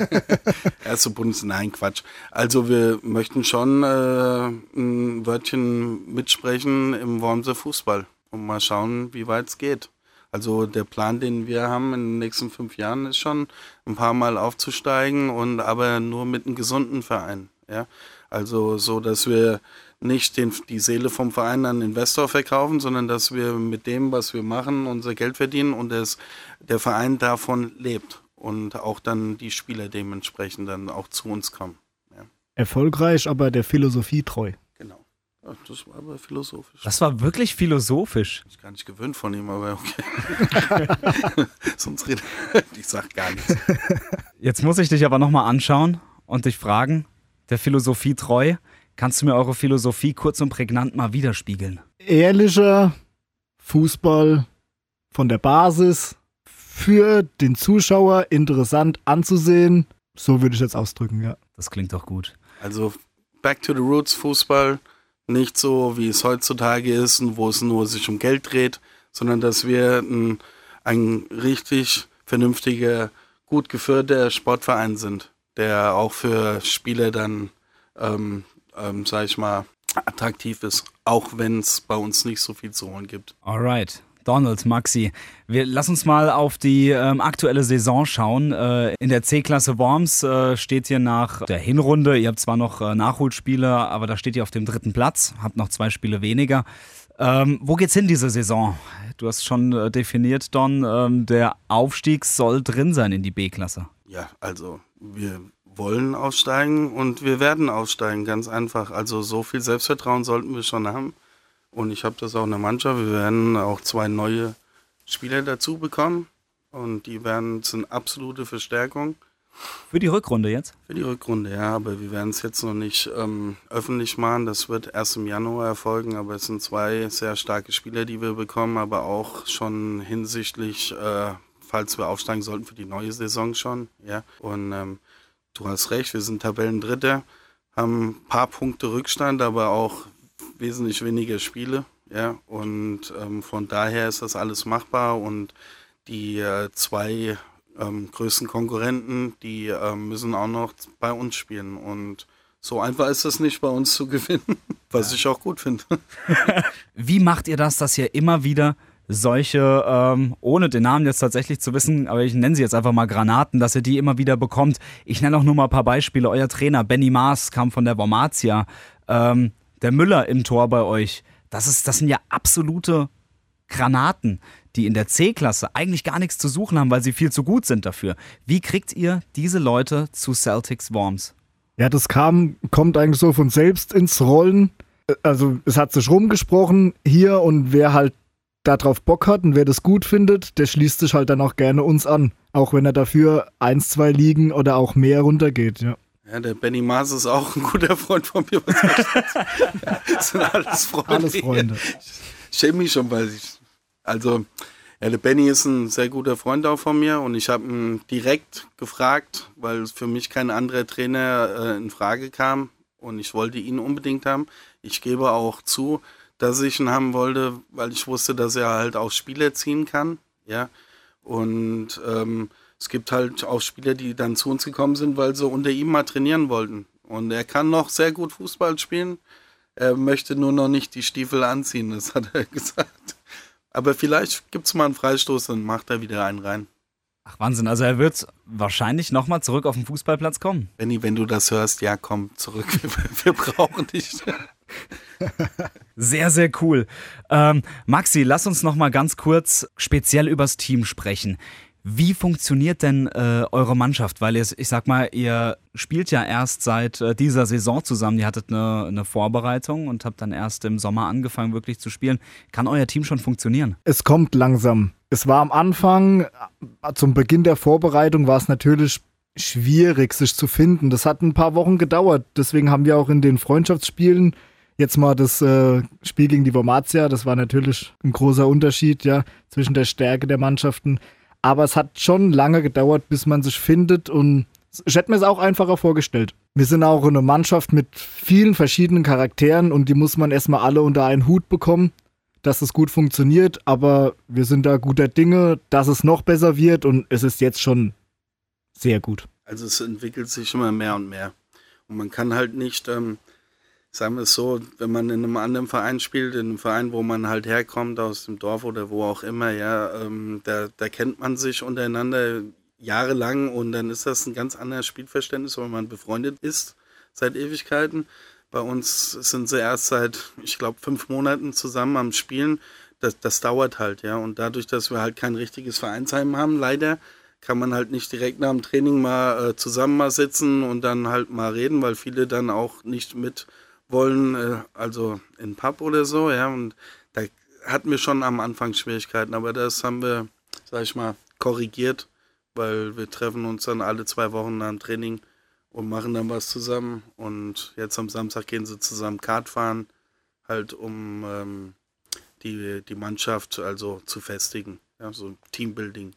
Erste Bundes, nein, Quatsch. Also wir möchten schon äh, ein Wörtchen mitsprechen im Wormser Fußball und mal schauen, wie weit es geht. Also der Plan, den wir haben in den nächsten fünf Jahren, ist schon ein paar Mal aufzusteigen und aber nur mit einem gesunden Verein. Ja? Also so, dass wir nicht den, die Seele vom Verein an Investor verkaufen, sondern dass wir mit dem, was wir machen, unser Geld verdienen und das, der Verein davon lebt und auch dann die Spieler dementsprechend dann auch zu uns kommen. Ja. Erfolgreich, aber der Philosophie treu. Genau. Ja, das war aber philosophisch. Das war wirklich philosophisch. Ich gar nicht gewöhnt von ihm, aber okay. Sonst redet ich sag gar nichts. Jetzt muss ich dich aber nochmal anschauen und dich fragen, der Philosophie treu. Kannst du mir eure Philosophie kurz und prägnant mal widerspiegeln? Ehrlicher Fußball von der Basis für den Zuschauer interessant anzusehen. So würde ich jetzt ausdrücken, ja. Das klingt doch gut. Also Back to the Roots Fußball, nicht so wie es heutzutage ist, wo es nur sich um Geld dreht, sondern dass wir ein, ein richtig vernünftiger, gut geführter Sportverein sind, der auch für Spieler dann ähm, ähm, sag ich mal, attraktiv ist, auch wenn es bei uns nicht so viel zu holen gibt. Alright. Donald, Maxi, wir lass uns mal auf die ähm, aktuelle Saison schauen. Äh, in der C-Klasse Worms äh, steht ihr nach der Hinrunde, ihr habt zwar noch äh, Nachholspiele, aber da steht ihr auf dem dritten Platz, habt noch zwei Spiele weniger. Ähm, wo geht's hin diese Saison? Du hast schon äh, definiert, Don, ähm, der Aufstieg soll drin sein in die B-Klasse. Ja, also wir wollen aufsteigen und wir werden aufsteigen, ganz einfach. Also so viel Selbstvertrauen sollten wir schon haben. Und ich habe das auch in der Mannschaft. Wir werden auch zwei neue Spieler dazu bekommen. Und die werden eine absolute Verstärkung. Für die Rückrunde jetzt? Für die Rückrunde, ja. Aber wir werden es jetzt noch nicht ähm, öffentlich machen. Das wird erst im Januar erfolgen. Aber es sind zwei sehr starke Spieler, die wir bekommen. Aber auch schon hinsichtlich, äh, falls wir aufsteigen sollten, für die neue Saison schon. Ja. Und ähm, du hast recht, wir sind Tabellendritter, haben ein paar Punkte Rückstand, aber auch wesentlich weniger Spiele. Ja, und ähm, von daher ist das alles machbar und die äh, zwei ähm, größten Konkurrenten, die äh, müssen auch noch bei uns spielen und so einfach ist es nicht bei uns zu gewinnen, was ja. ich auch gut finde. Wie macht ihr das, dass ihr immer wieder solche, ähm, ohne den Namen jetzt tatsächlich zu wissen, aber ich nenne sie jetzt einfach mal Granaten, dass ihr die immer wieder bekommt. Ich nenne auch nur mal ein paar Beispiele. Euer Trainer Benny Maas kam von der Wormatia. Ähm, der Müller im Tor bei euch. Das, ist, das sind ja absolute Granaten, die in der C-Klasse eigentlich gar nichts zu suchen haben, weil sie viel zu gut sind dafür. Wie kriegt ihr diese Leute zu Celtics Worms? Ja, das kam, kommt eigentlich so von selbst ins Rollen. Also es hat sich rumgesprochen hier und wer halt darauf Bock hat und wer das gut findet, der schließt sich halt dann auch gerne uns an. Auch wenn er dafür eins, zwei Ligen oder auch mehr runtergeht, ja. Ja, der Benny Maas ist auch ein guter Freund von mir. das sind alles Freunde. Alles Freunde. Ich schäme mich schon, weil ich. Also, ja, der Benny ist ein sehr guter Freund auch von mir und ich habe ihn direkt gefragt, weil für mich kein anderer Trainer äh, in Frage kam und ich wollte ihn unbedingt haben. Ich gebe auch zu, dass ich ihn haben wollte, weil ich wusste, dass er halt auch Spieler ziehen kann. Ja. Und ähm, es gibt halt auch Spieler, die dann zu uns gekommen sind, weil sie unter ihm mal trainieren wollten. Und er kann noch sehr gut Fußball spielen. Er möchte nur noch nicht die Stiefel anziehen, das hat er gesagt. Aber vielleicht gibt es mal einen Freistoß und macht er wieder einen rein. Ach Wahnsinn, also er wird wahrscheinlich nochmal zurück auf den Fußballplatz kommen. Benny, wenn du das hörst, ja, komm zurück. Wir brauchen dich. Sehr, sehr cool. Ähm, Maxi, lass uns nochmal ganz kurz speziell übers Team sprechen. Wie funktioniert denn äh, eure Mannschaft? Weil ihr, ich sag mal, ihr spielt ja erst seit äh, dieser Saison zusammen. Ihr hattet eine, eine, Vorbereitung und habt dann erst im Sommer angefangen, wirklich zu spielen. Kann euer Team schon funktionieren? Es kommt langsam. Es war am Anfang, äh, zum Beginn der Vorbereitung, war es natürlich schwierig, sich zu finden. Das hat ein paar Wochen gedauert. Deswegen haben wir auch in den Freundschaftsspielen jetzt mal das äh, Spiel gegen die Wormatia. Das war natürlich ein großer Unterschied, ja, zwischen der Stärke der Mannschaften. Aber es hat schon lange gedauert, bis man sich findet und ich hätte mir es auch einfacher vorgestellt. Wir sind auch eine Mannschaft mit vielen verschiedenen Charakteren und die muss man erstmal alle unter einen Hut bekommen, dass es gut funktioniert. Aber wir sind da guter Dinge, dass es noch besser wird und es ist jetzt schon sehr gut. Also es entwickelt sich immer mehr und mehr. Und man kann halt nicht, ähm, sagen wir es so, wenn man in einem anderen Verein spielt, in einem Verein, wo man halt herkommt, aus dem Dorf oder wo auch immer, ja, ähm, da, da kennt man sich untereinander jahrelang und dann ist das ein ganz anderes Spielverständnis, wenn man befreundet ist seit Ewigkeiten. Bei uns sind sie erst seit, ich glaube, fünf Monaten zusammen am Spielen. Das, das dauert halt, ja. Und dadurch, dass wir halt kein richtiges Vereinsheim haben, leider, kann man halt nicht direkt nach dem Training mal äh, zusammen mal sitzen und dann halt mal reden, weil viele dann auch nicht mit wollen, äh, also in Pub oder so, ja, und da hatten wir schon am Anfang Schwierigkeiten, aber das haben wir, sag ich mal, korrigiert, weil wir treffen uns dann alle zwei Wochen nach dem Training und machen dann was zusammen und jetzt am Samstag gehen sie zusammen Kart fahren, halt um ähm, die, die Mannschaft also zu festigen, ja, so Teambuilding.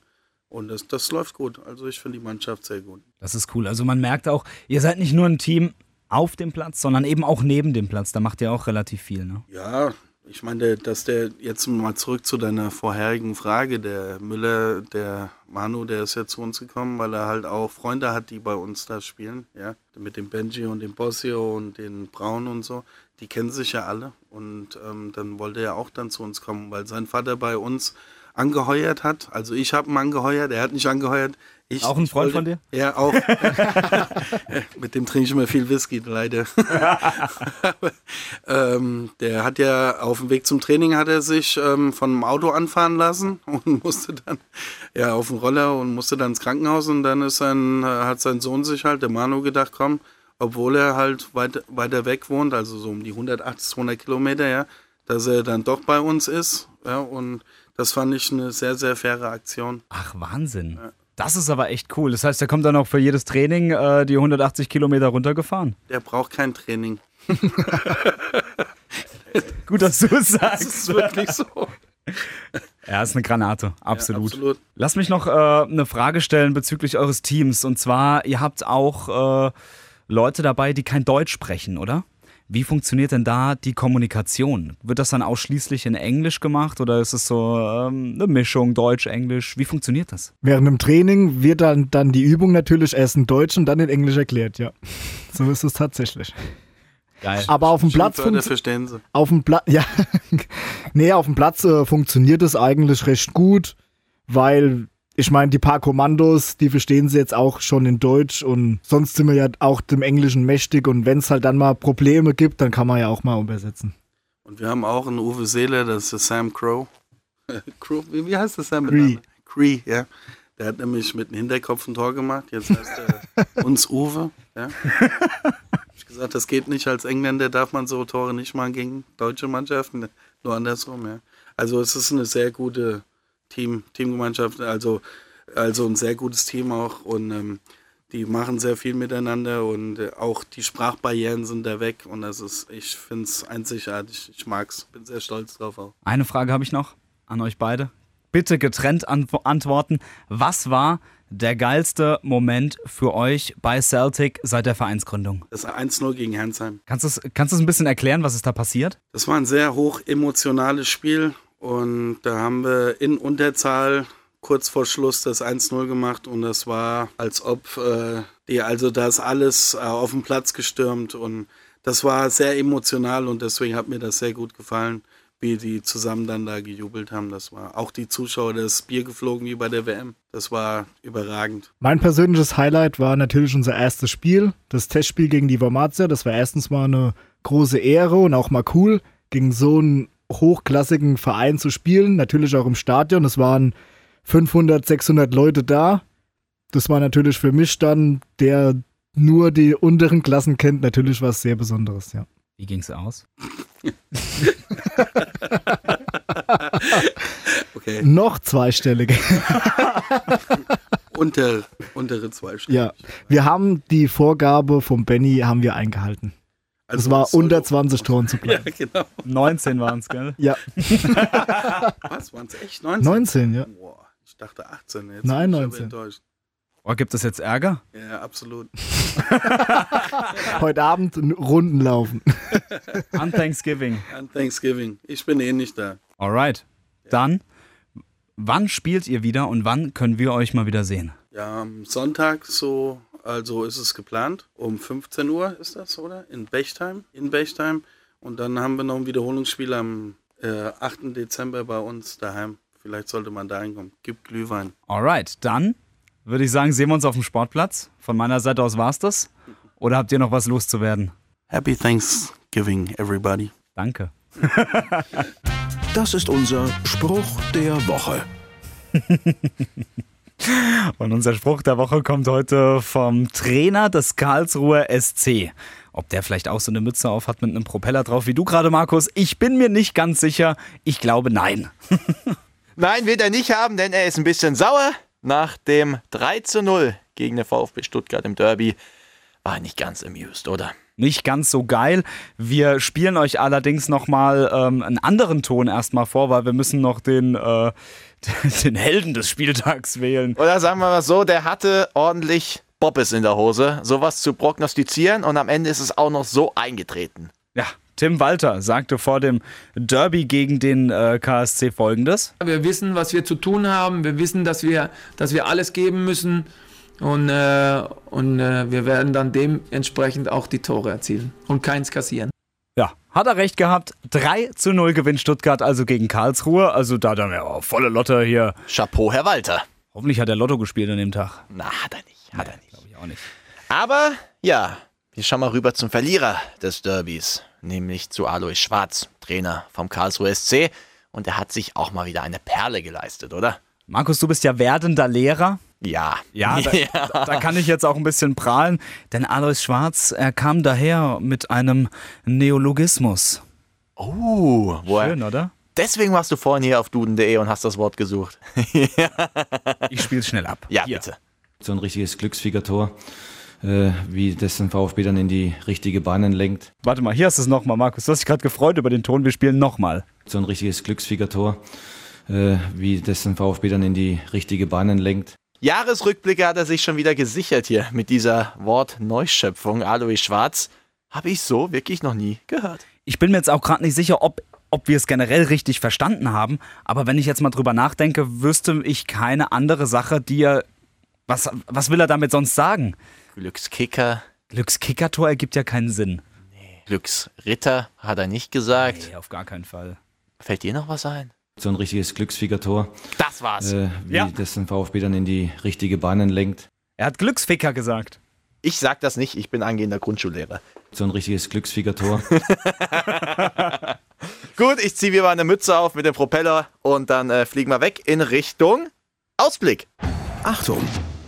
Und das, das läuft gut. Also ich finde die Mannschaft sehr gut. Das ist cool. Also man merkt auch, ihr seid nicht nur ein Team, auf dem Platz, sondern eben auch neben dem Platz. Da macht ihr auch relativ viel, ne? Ja, ich meine, dass der jetzt mal zurück zu deiner vorherigen Frage, der Müller, der Manu, der ist ja zu uns gekommen, weil er halt auch Freunde hat, die bei uns da spielen, ja, mit dem Benji und dem Bossio und den Braun und so. Die kennen sich ja alle und ähm, dann wollte er auch dann zu uns kommen, weil sein Vater bei uns angeheuert hat. Also ich habe ihn angeheuert, er hat nicht angeheuert. Ich, auch ein Freund wollte, von dir? Ja, auch. Mit dem trinke ich immer viel Whisky, leider. ähm, der hat ja auf dem Weg zum Training hat er sich ähm, von einem Auto anfahren lassen und musste dann ja auf den Roller und musste dann ins Krankenhaus und dann ist sein, hat sein Sohn sich halt, der Manu, gedacht, komm, obwohl er halt weit, weiter weg wohnt, also so um die 180, 200 Kilometer, ja, dass er dann doch bei uns ist. Ja, und das fand ich eine sehr, sehr faire Aktion. Ach, Wahnsinn. Ja. Das ist aber echt cool. Das heißt, der kommt dann auch für jedes Training äh, die 180 Kilometer runtergefahren. Der braucht kein Training. Gut, dass du es sagst. Das ist wirklich so. Ja, ist eine Granate, absolut. Ja, absolut. Lass mich noch äh, eine Frage stellen bezüglich eures Teams. Und zwar, ihr habt auch äh, Leute dabei, die kein Deutsch sprechen, oder? Wie funktioniert denn da die Kommunikation? Wird das dann ausschließlich in Englisch gemacht oder ist es so ähm, eine Mischung Deutsch-Englisch? Wie funktioniert das? Während dem Training wird dann, dann die Übung natürlich erst in Deutsch und dann in Englisch erklärt, ja. So ist es tatsächlich. Geil. Aber auf dem Platz verstehen Sie. Auf dem Platz, ja. nee, auf dem Platz äh, funktioniert es eigentlich recht gut, weil ich meine, die paar Kommandos, die verstehen sie jetzt auch schon in Deutsch und sonst sind wir ja auch dem Englischen mächtig und wenn es halt dann mal Probleme gibt, dann kann man ja auch mal übersetzen. Und wir haben auch einen Uwe Seeler, das ist Sam Crow. Crow wie, heißt das Sam? Cree. Cree, ja. Der hat nämlich mit dem Hinterkopf ein Tor gemacht. Jetzt heißt er uns Uwe. Ja. Ich gesagt, das geht nicht. Als Engländer darf man so Tore nicht machen gegen deutsche Mannschaften. Nur andersrum, ja. Also es ist eine sehr gute Team, Teamgemeinschaft, also, also ein sehr gutes Team auch. Und ähm, die machen sehr viel miteinander und äh, auch die Sprachbarrieren sind da weg. Und das ist, ich finde es einzigartig. Ich mag's, bin sehr stolz drauf auch. Eine Frage habe ich noch an euch beide. Bitte getrennt antw antworten. Was war der geilste Moment für euch bei Celtic seit der Vereinsgründung? Das 1-0 gegen Herrnsheim. Kannst du es kannst du's ein bisschen erklären, was ist da passiert? Das war ein sehr hoch emotionales Spiel und da haben wir in Unterzahl kurz vor Schluss das 1-0 gemacht und das war, als ob äh, die, also da ist alles äh, auf den Platz gestürmt und das war sehr emotional und deswegen hat mir das sehr gut gefallen, wie die zusammen dann da gejubelt haben. Das war auch die Zuschauer, das Bier geflogen wie bei der WM. Das war überragend. Mein persönliches Highlight war natürlich unser erstes Spiel, das Testspiel gegen die Wormatia. Das war erstens mal eine große Ehre und auch mal cool, gegen so einen hochklassigen Verein zu spielen. Natürlich auch im Stadion. Es waren 500, 600 Leute da. Das war natürlich für mich dann, der nur die unteren Klassen kennt, natürlich was sehr Besonderes, ja. Wie ging's aus? Okay. Noch zweistellig. Unter, untere zwei Stunden. ja, wir haben die Vorgabe vom Benny haben wir eingehalten. Also es war soll- unter 20 Toren zu Ja, bleiben. genau. 19 waren es, gell? Ja, Was, waren es echt 19? 19, ja. Boah, ich dachte 18. Jetzt Nein, bin ich aber 19. enttäuscht. Oh, gibt es jetzt Ärger? Ja, absolut. Heute Abend Runden laufen. An Thanksgiving. An Thanksgiving. Ich bin eh nicht da. Alright. Dann, wann spielt ihr wieder und wann können wir euch mal wieder sehen? Ja, am Sonntag so, also ist es geplant. Um 15 Uhr ist das, oder? In Bechtheim. In Bechtheim. Und dann haben wir noch ein Wiederholungsspiel am äh, 8. Dezember bei uns daheim. Vielleicht sollte man da hinkommen. Gibt Glühwein. Alright, dann würde ich sagen, sehen wir uns auf dem Sportplatz. Von meiner Seite aus war's das. Oder habt ihr noch was loszuwerden? Happy Thanksgiving, everybody. Danke. Das ist unser Spruch der Woche. Und unser Spruch der Woche kommt heute vom Trainer des Karlsruher SC. Ob der vielleicht auch so eine Mütze auf hat mit einem Propeller drauf wie du gerade, Markus? Ich bin mir nicht ganz sicher. Ich glaube nein. Nein, wird er nicht haben, denn er ist ein bisschen sauer. Nach dem 3 zu 0 gegen den VfB Stuttgart im Derby war er nicht ganz amused, oder? Nicht ganz so geil. Wir spielen euch allerdings nochmal ähm, einen anderen Ton erstmal vor, weil wir müssen noch den, äh, den Helden des Spieltags wählen. Oder sagen wir mal so, der hatte ordentlich Bobbes in der Hose, sowas zu prognostizieren und am Ende ist es auch noch so eingetreten. Ja, Tim Walter sagte vor dem Derby gegen den äh, KSC folgendes. Wir wissen, was wir zu tun haben. Wir wissen, dass wir, dass wir alles geben müssen. Und, äh, und äh, wir werden dann dementsprechend auch die Tore erzielen und keins kassieren. Hat er recht gehabt. 3 zu 0 gewinnt Stuttgart also gegen Karlsruhe. Also da dann ja oh, volle Lotte hier. Chapeau, Herr Walter. Hoffentlich hat er Lotto gespielt an dem Tag. Na, hat er nicht, hat er nicht. Glaube ich auch nicht. Aber ja, wir schauen mal rüber zum Verlierer des Derbys, nämlich zu Alois Schwarz, Trainer vom Karlsruhe SC. Und er hat sich auch mal wieder eine Perle geleistet, oder? Markus, du bist ja werdender Lehrer. Ja. Ja, da, da, da kann ich jetzt auch ein bisschen prahlen, denn Alois Schwarz, er kam daher mit einem Neologismus. Oh, woher? Schön, oder? Deswegen warst du vorhin hier auf duden.de und hast das Wort gesucht. Ich spiel's schnell ab. Ja, Hier. bitte. So ein richtiges Glücksfiegertor, äh, wie das den VfB dann in die richtige Bahnen lenkt. Warte mal, hier hast du es nochmal, Markus. Du hast dich gerade gefreut über den Ton. Wir spielen nochmal. So ein richtiges Glücksfiegertor, äh, wie das den VfB dann in die richtige Bahnen lenkt. Jahresrückblicke hat er sich schon wieder gesichert hier mit dieser Wortneuschöpfung. Alois Schwarz habe ich so wirklich noch nie gehört. Ich bin mir jetzt auch gerade nicht sicher, ob, ob wir es generell richtig verstanden haben. Aber wenn ich jetzt mal drüber nachdenke, wüsste ich keine andere Sache, die er. Was, was will er damit sonst sagen? Glückskicker, Glückskickertor ergibt ja keinen Sinn. Glücksritter hat er nicht gesagt. Nee, auf gar keinen Fall. Fällt dir noch was ein? So ein richtiges Glücksfiegertor, Das war's. äh, wie Ja. das den VfB dann in die richtige Bahnen lenkt. Er hat Glücksficker gesagt. Ich sag das nicht, ich bin angehender Grundschullehrer. So ein richtiges Glücksfiegertor. Gut, ich ziehe mir mal eine Mütze auf mit dem Propeller und dann äh, fliegen wir weg in Richtung Ausblick. Achtung,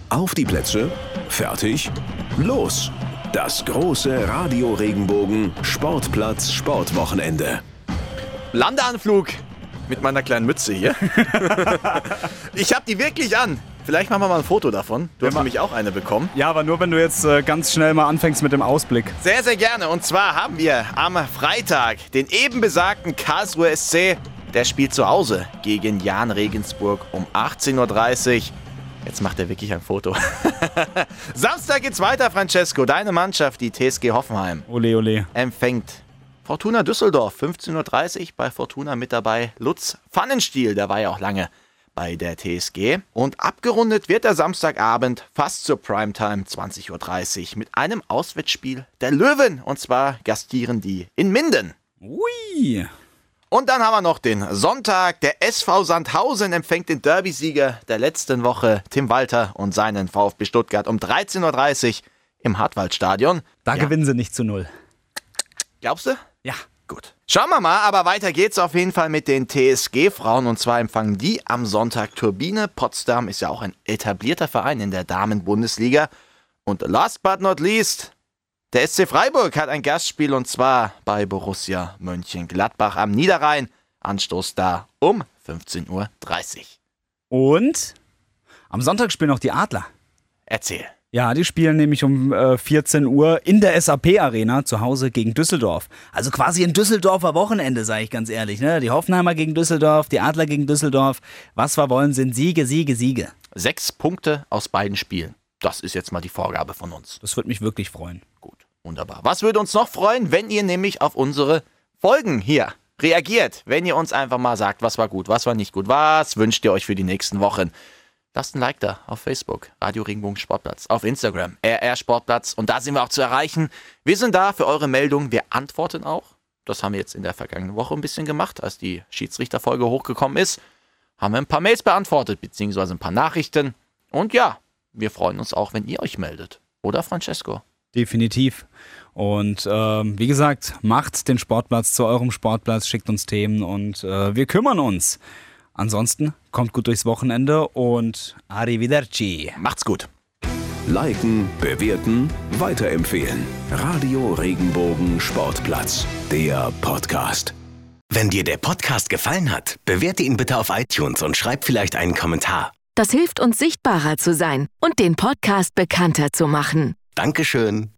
auf die Plätze, fertig, los. Das große Radio Regenbogen Sportplatz Sportwochenende. Landeanflug mit meiner kleinen Mütze hier. ich habe die wirklich an. Vielleicht machen wir mal ein Foto davon. Du hast nämlich auch eine bekommen. Ja, aber nur wenn du jetzt äh, ganz schnell mal anfängst mit dem Ausblick. Sehr, sehr gerne. Und zwar haben wir am Freitag den eben besagten Karlsruhe SC. Der spielt zu Hause gegen Jan Regensburg um 18.30 Uhr. Jetzt macht er wirklich ein Foto. Samstag geht's weiter, Francesco. Deine Mannschaft, die TSG Hoffenheim, Ole, ole. empfängt Fortuna Düsseldorf. 15.30 Uhr bei Fortuna mit dabei. Lutz Pfannenstiel, der war ja auch lange bei der TSG. Und abgerundet wird der Samstagabend fast zur Primetime 20.30 Uhr mit einem Auswärtsspiel der Löwen. Und zwar gastieren die in Minden. Ui. Und dann haben wir noch den Sonntag. Der SV Sandhausen empfängt den Derby-Sieger der letzten Woche, Tim Walter und seinen VfB Stuttgart um 13.30 Uhr im Hartwaldstadion. Da Ja. gewinnen sie nicht zu null. Glaubst du? Ja. Gut. Schauen wir mal, aber weiter geht's auf jeden Fall mit den TSG-Frauen. Und zwar empfangen die am Sonntag Turbine. Potsdam ist ja auch ein etablierter Verein in der Damen-Bundesliga. Und last but not least, der SC Freiburg hat ein Gastspiel und zwar bei Borussia Mönchengladbach am Niederrhein. Anstoß da um 15.30 Uhr. Und am Sonntag spielen noch die Adler. Erzähl. Ja, die spielen nämlich um äh, 14 Uhr in der SAP-Arena zu Hause gegen Düsseldorf. Also quasi ein Düsseldorfer Wochenende, sage ich ganz ehrlich. Ne? Die Hoffenheimer gegen Düsseldorf, die Adler gegen Düsseldorf. Was wir wollen, sind Siege, Siege, Siege. Sechs Punkte aus beiden Spielen. Das ist jetzt mal die Vorgabe von uns. Das würde mich wirklich freuen. Gut, wunderbar. Was würde uns noch freuen, wenn ihr nämlich auf unsere Folgen hier reagiert? Wenn ihr uns einfach mal sagt, was war gut, was war nicht gut, was wünscht ihr euch für die nächsten Wochen? Lasst ein Like da auf Facebook, Radio Regenbogen Sportplatz, auf Instagram, RR Sportplatz und da sind wir auch zu erreichen. Wir sind da für eure Meldungen, wir antworten auch. Das haben wir jetzt in der vergangenen Woche ein bisschen gemacht, als die Schiedsrichterfolge hochgekommen ist. Haben wir ein paar Mails beantwortet, beziehungsweise ein paar Nachrichten. Und ja, wir freuen uns auch, wenn ihr euch meldet. Oder Francesco? Definitiv. Und ähm, wie gesagt, macht den Sportplatz zu eurem Sportplatz, schickt uns Themen und äh, wir kümmern uns. Ansonsten kommt gut durchs Wochenende und arrivederci. Macht's gut. Liken, bewerten, weiterempfehlen. Radio Regenbogen Sportplatz, der Podcast. Wenn dir der Podcast gefallen hat, bewerte ihn bitte auf iTunes und schreib vielleicht einen Kommentar. Das hilft uns sichtbarer zu sein und den Podcast bekannter zu machen. Dankeschön.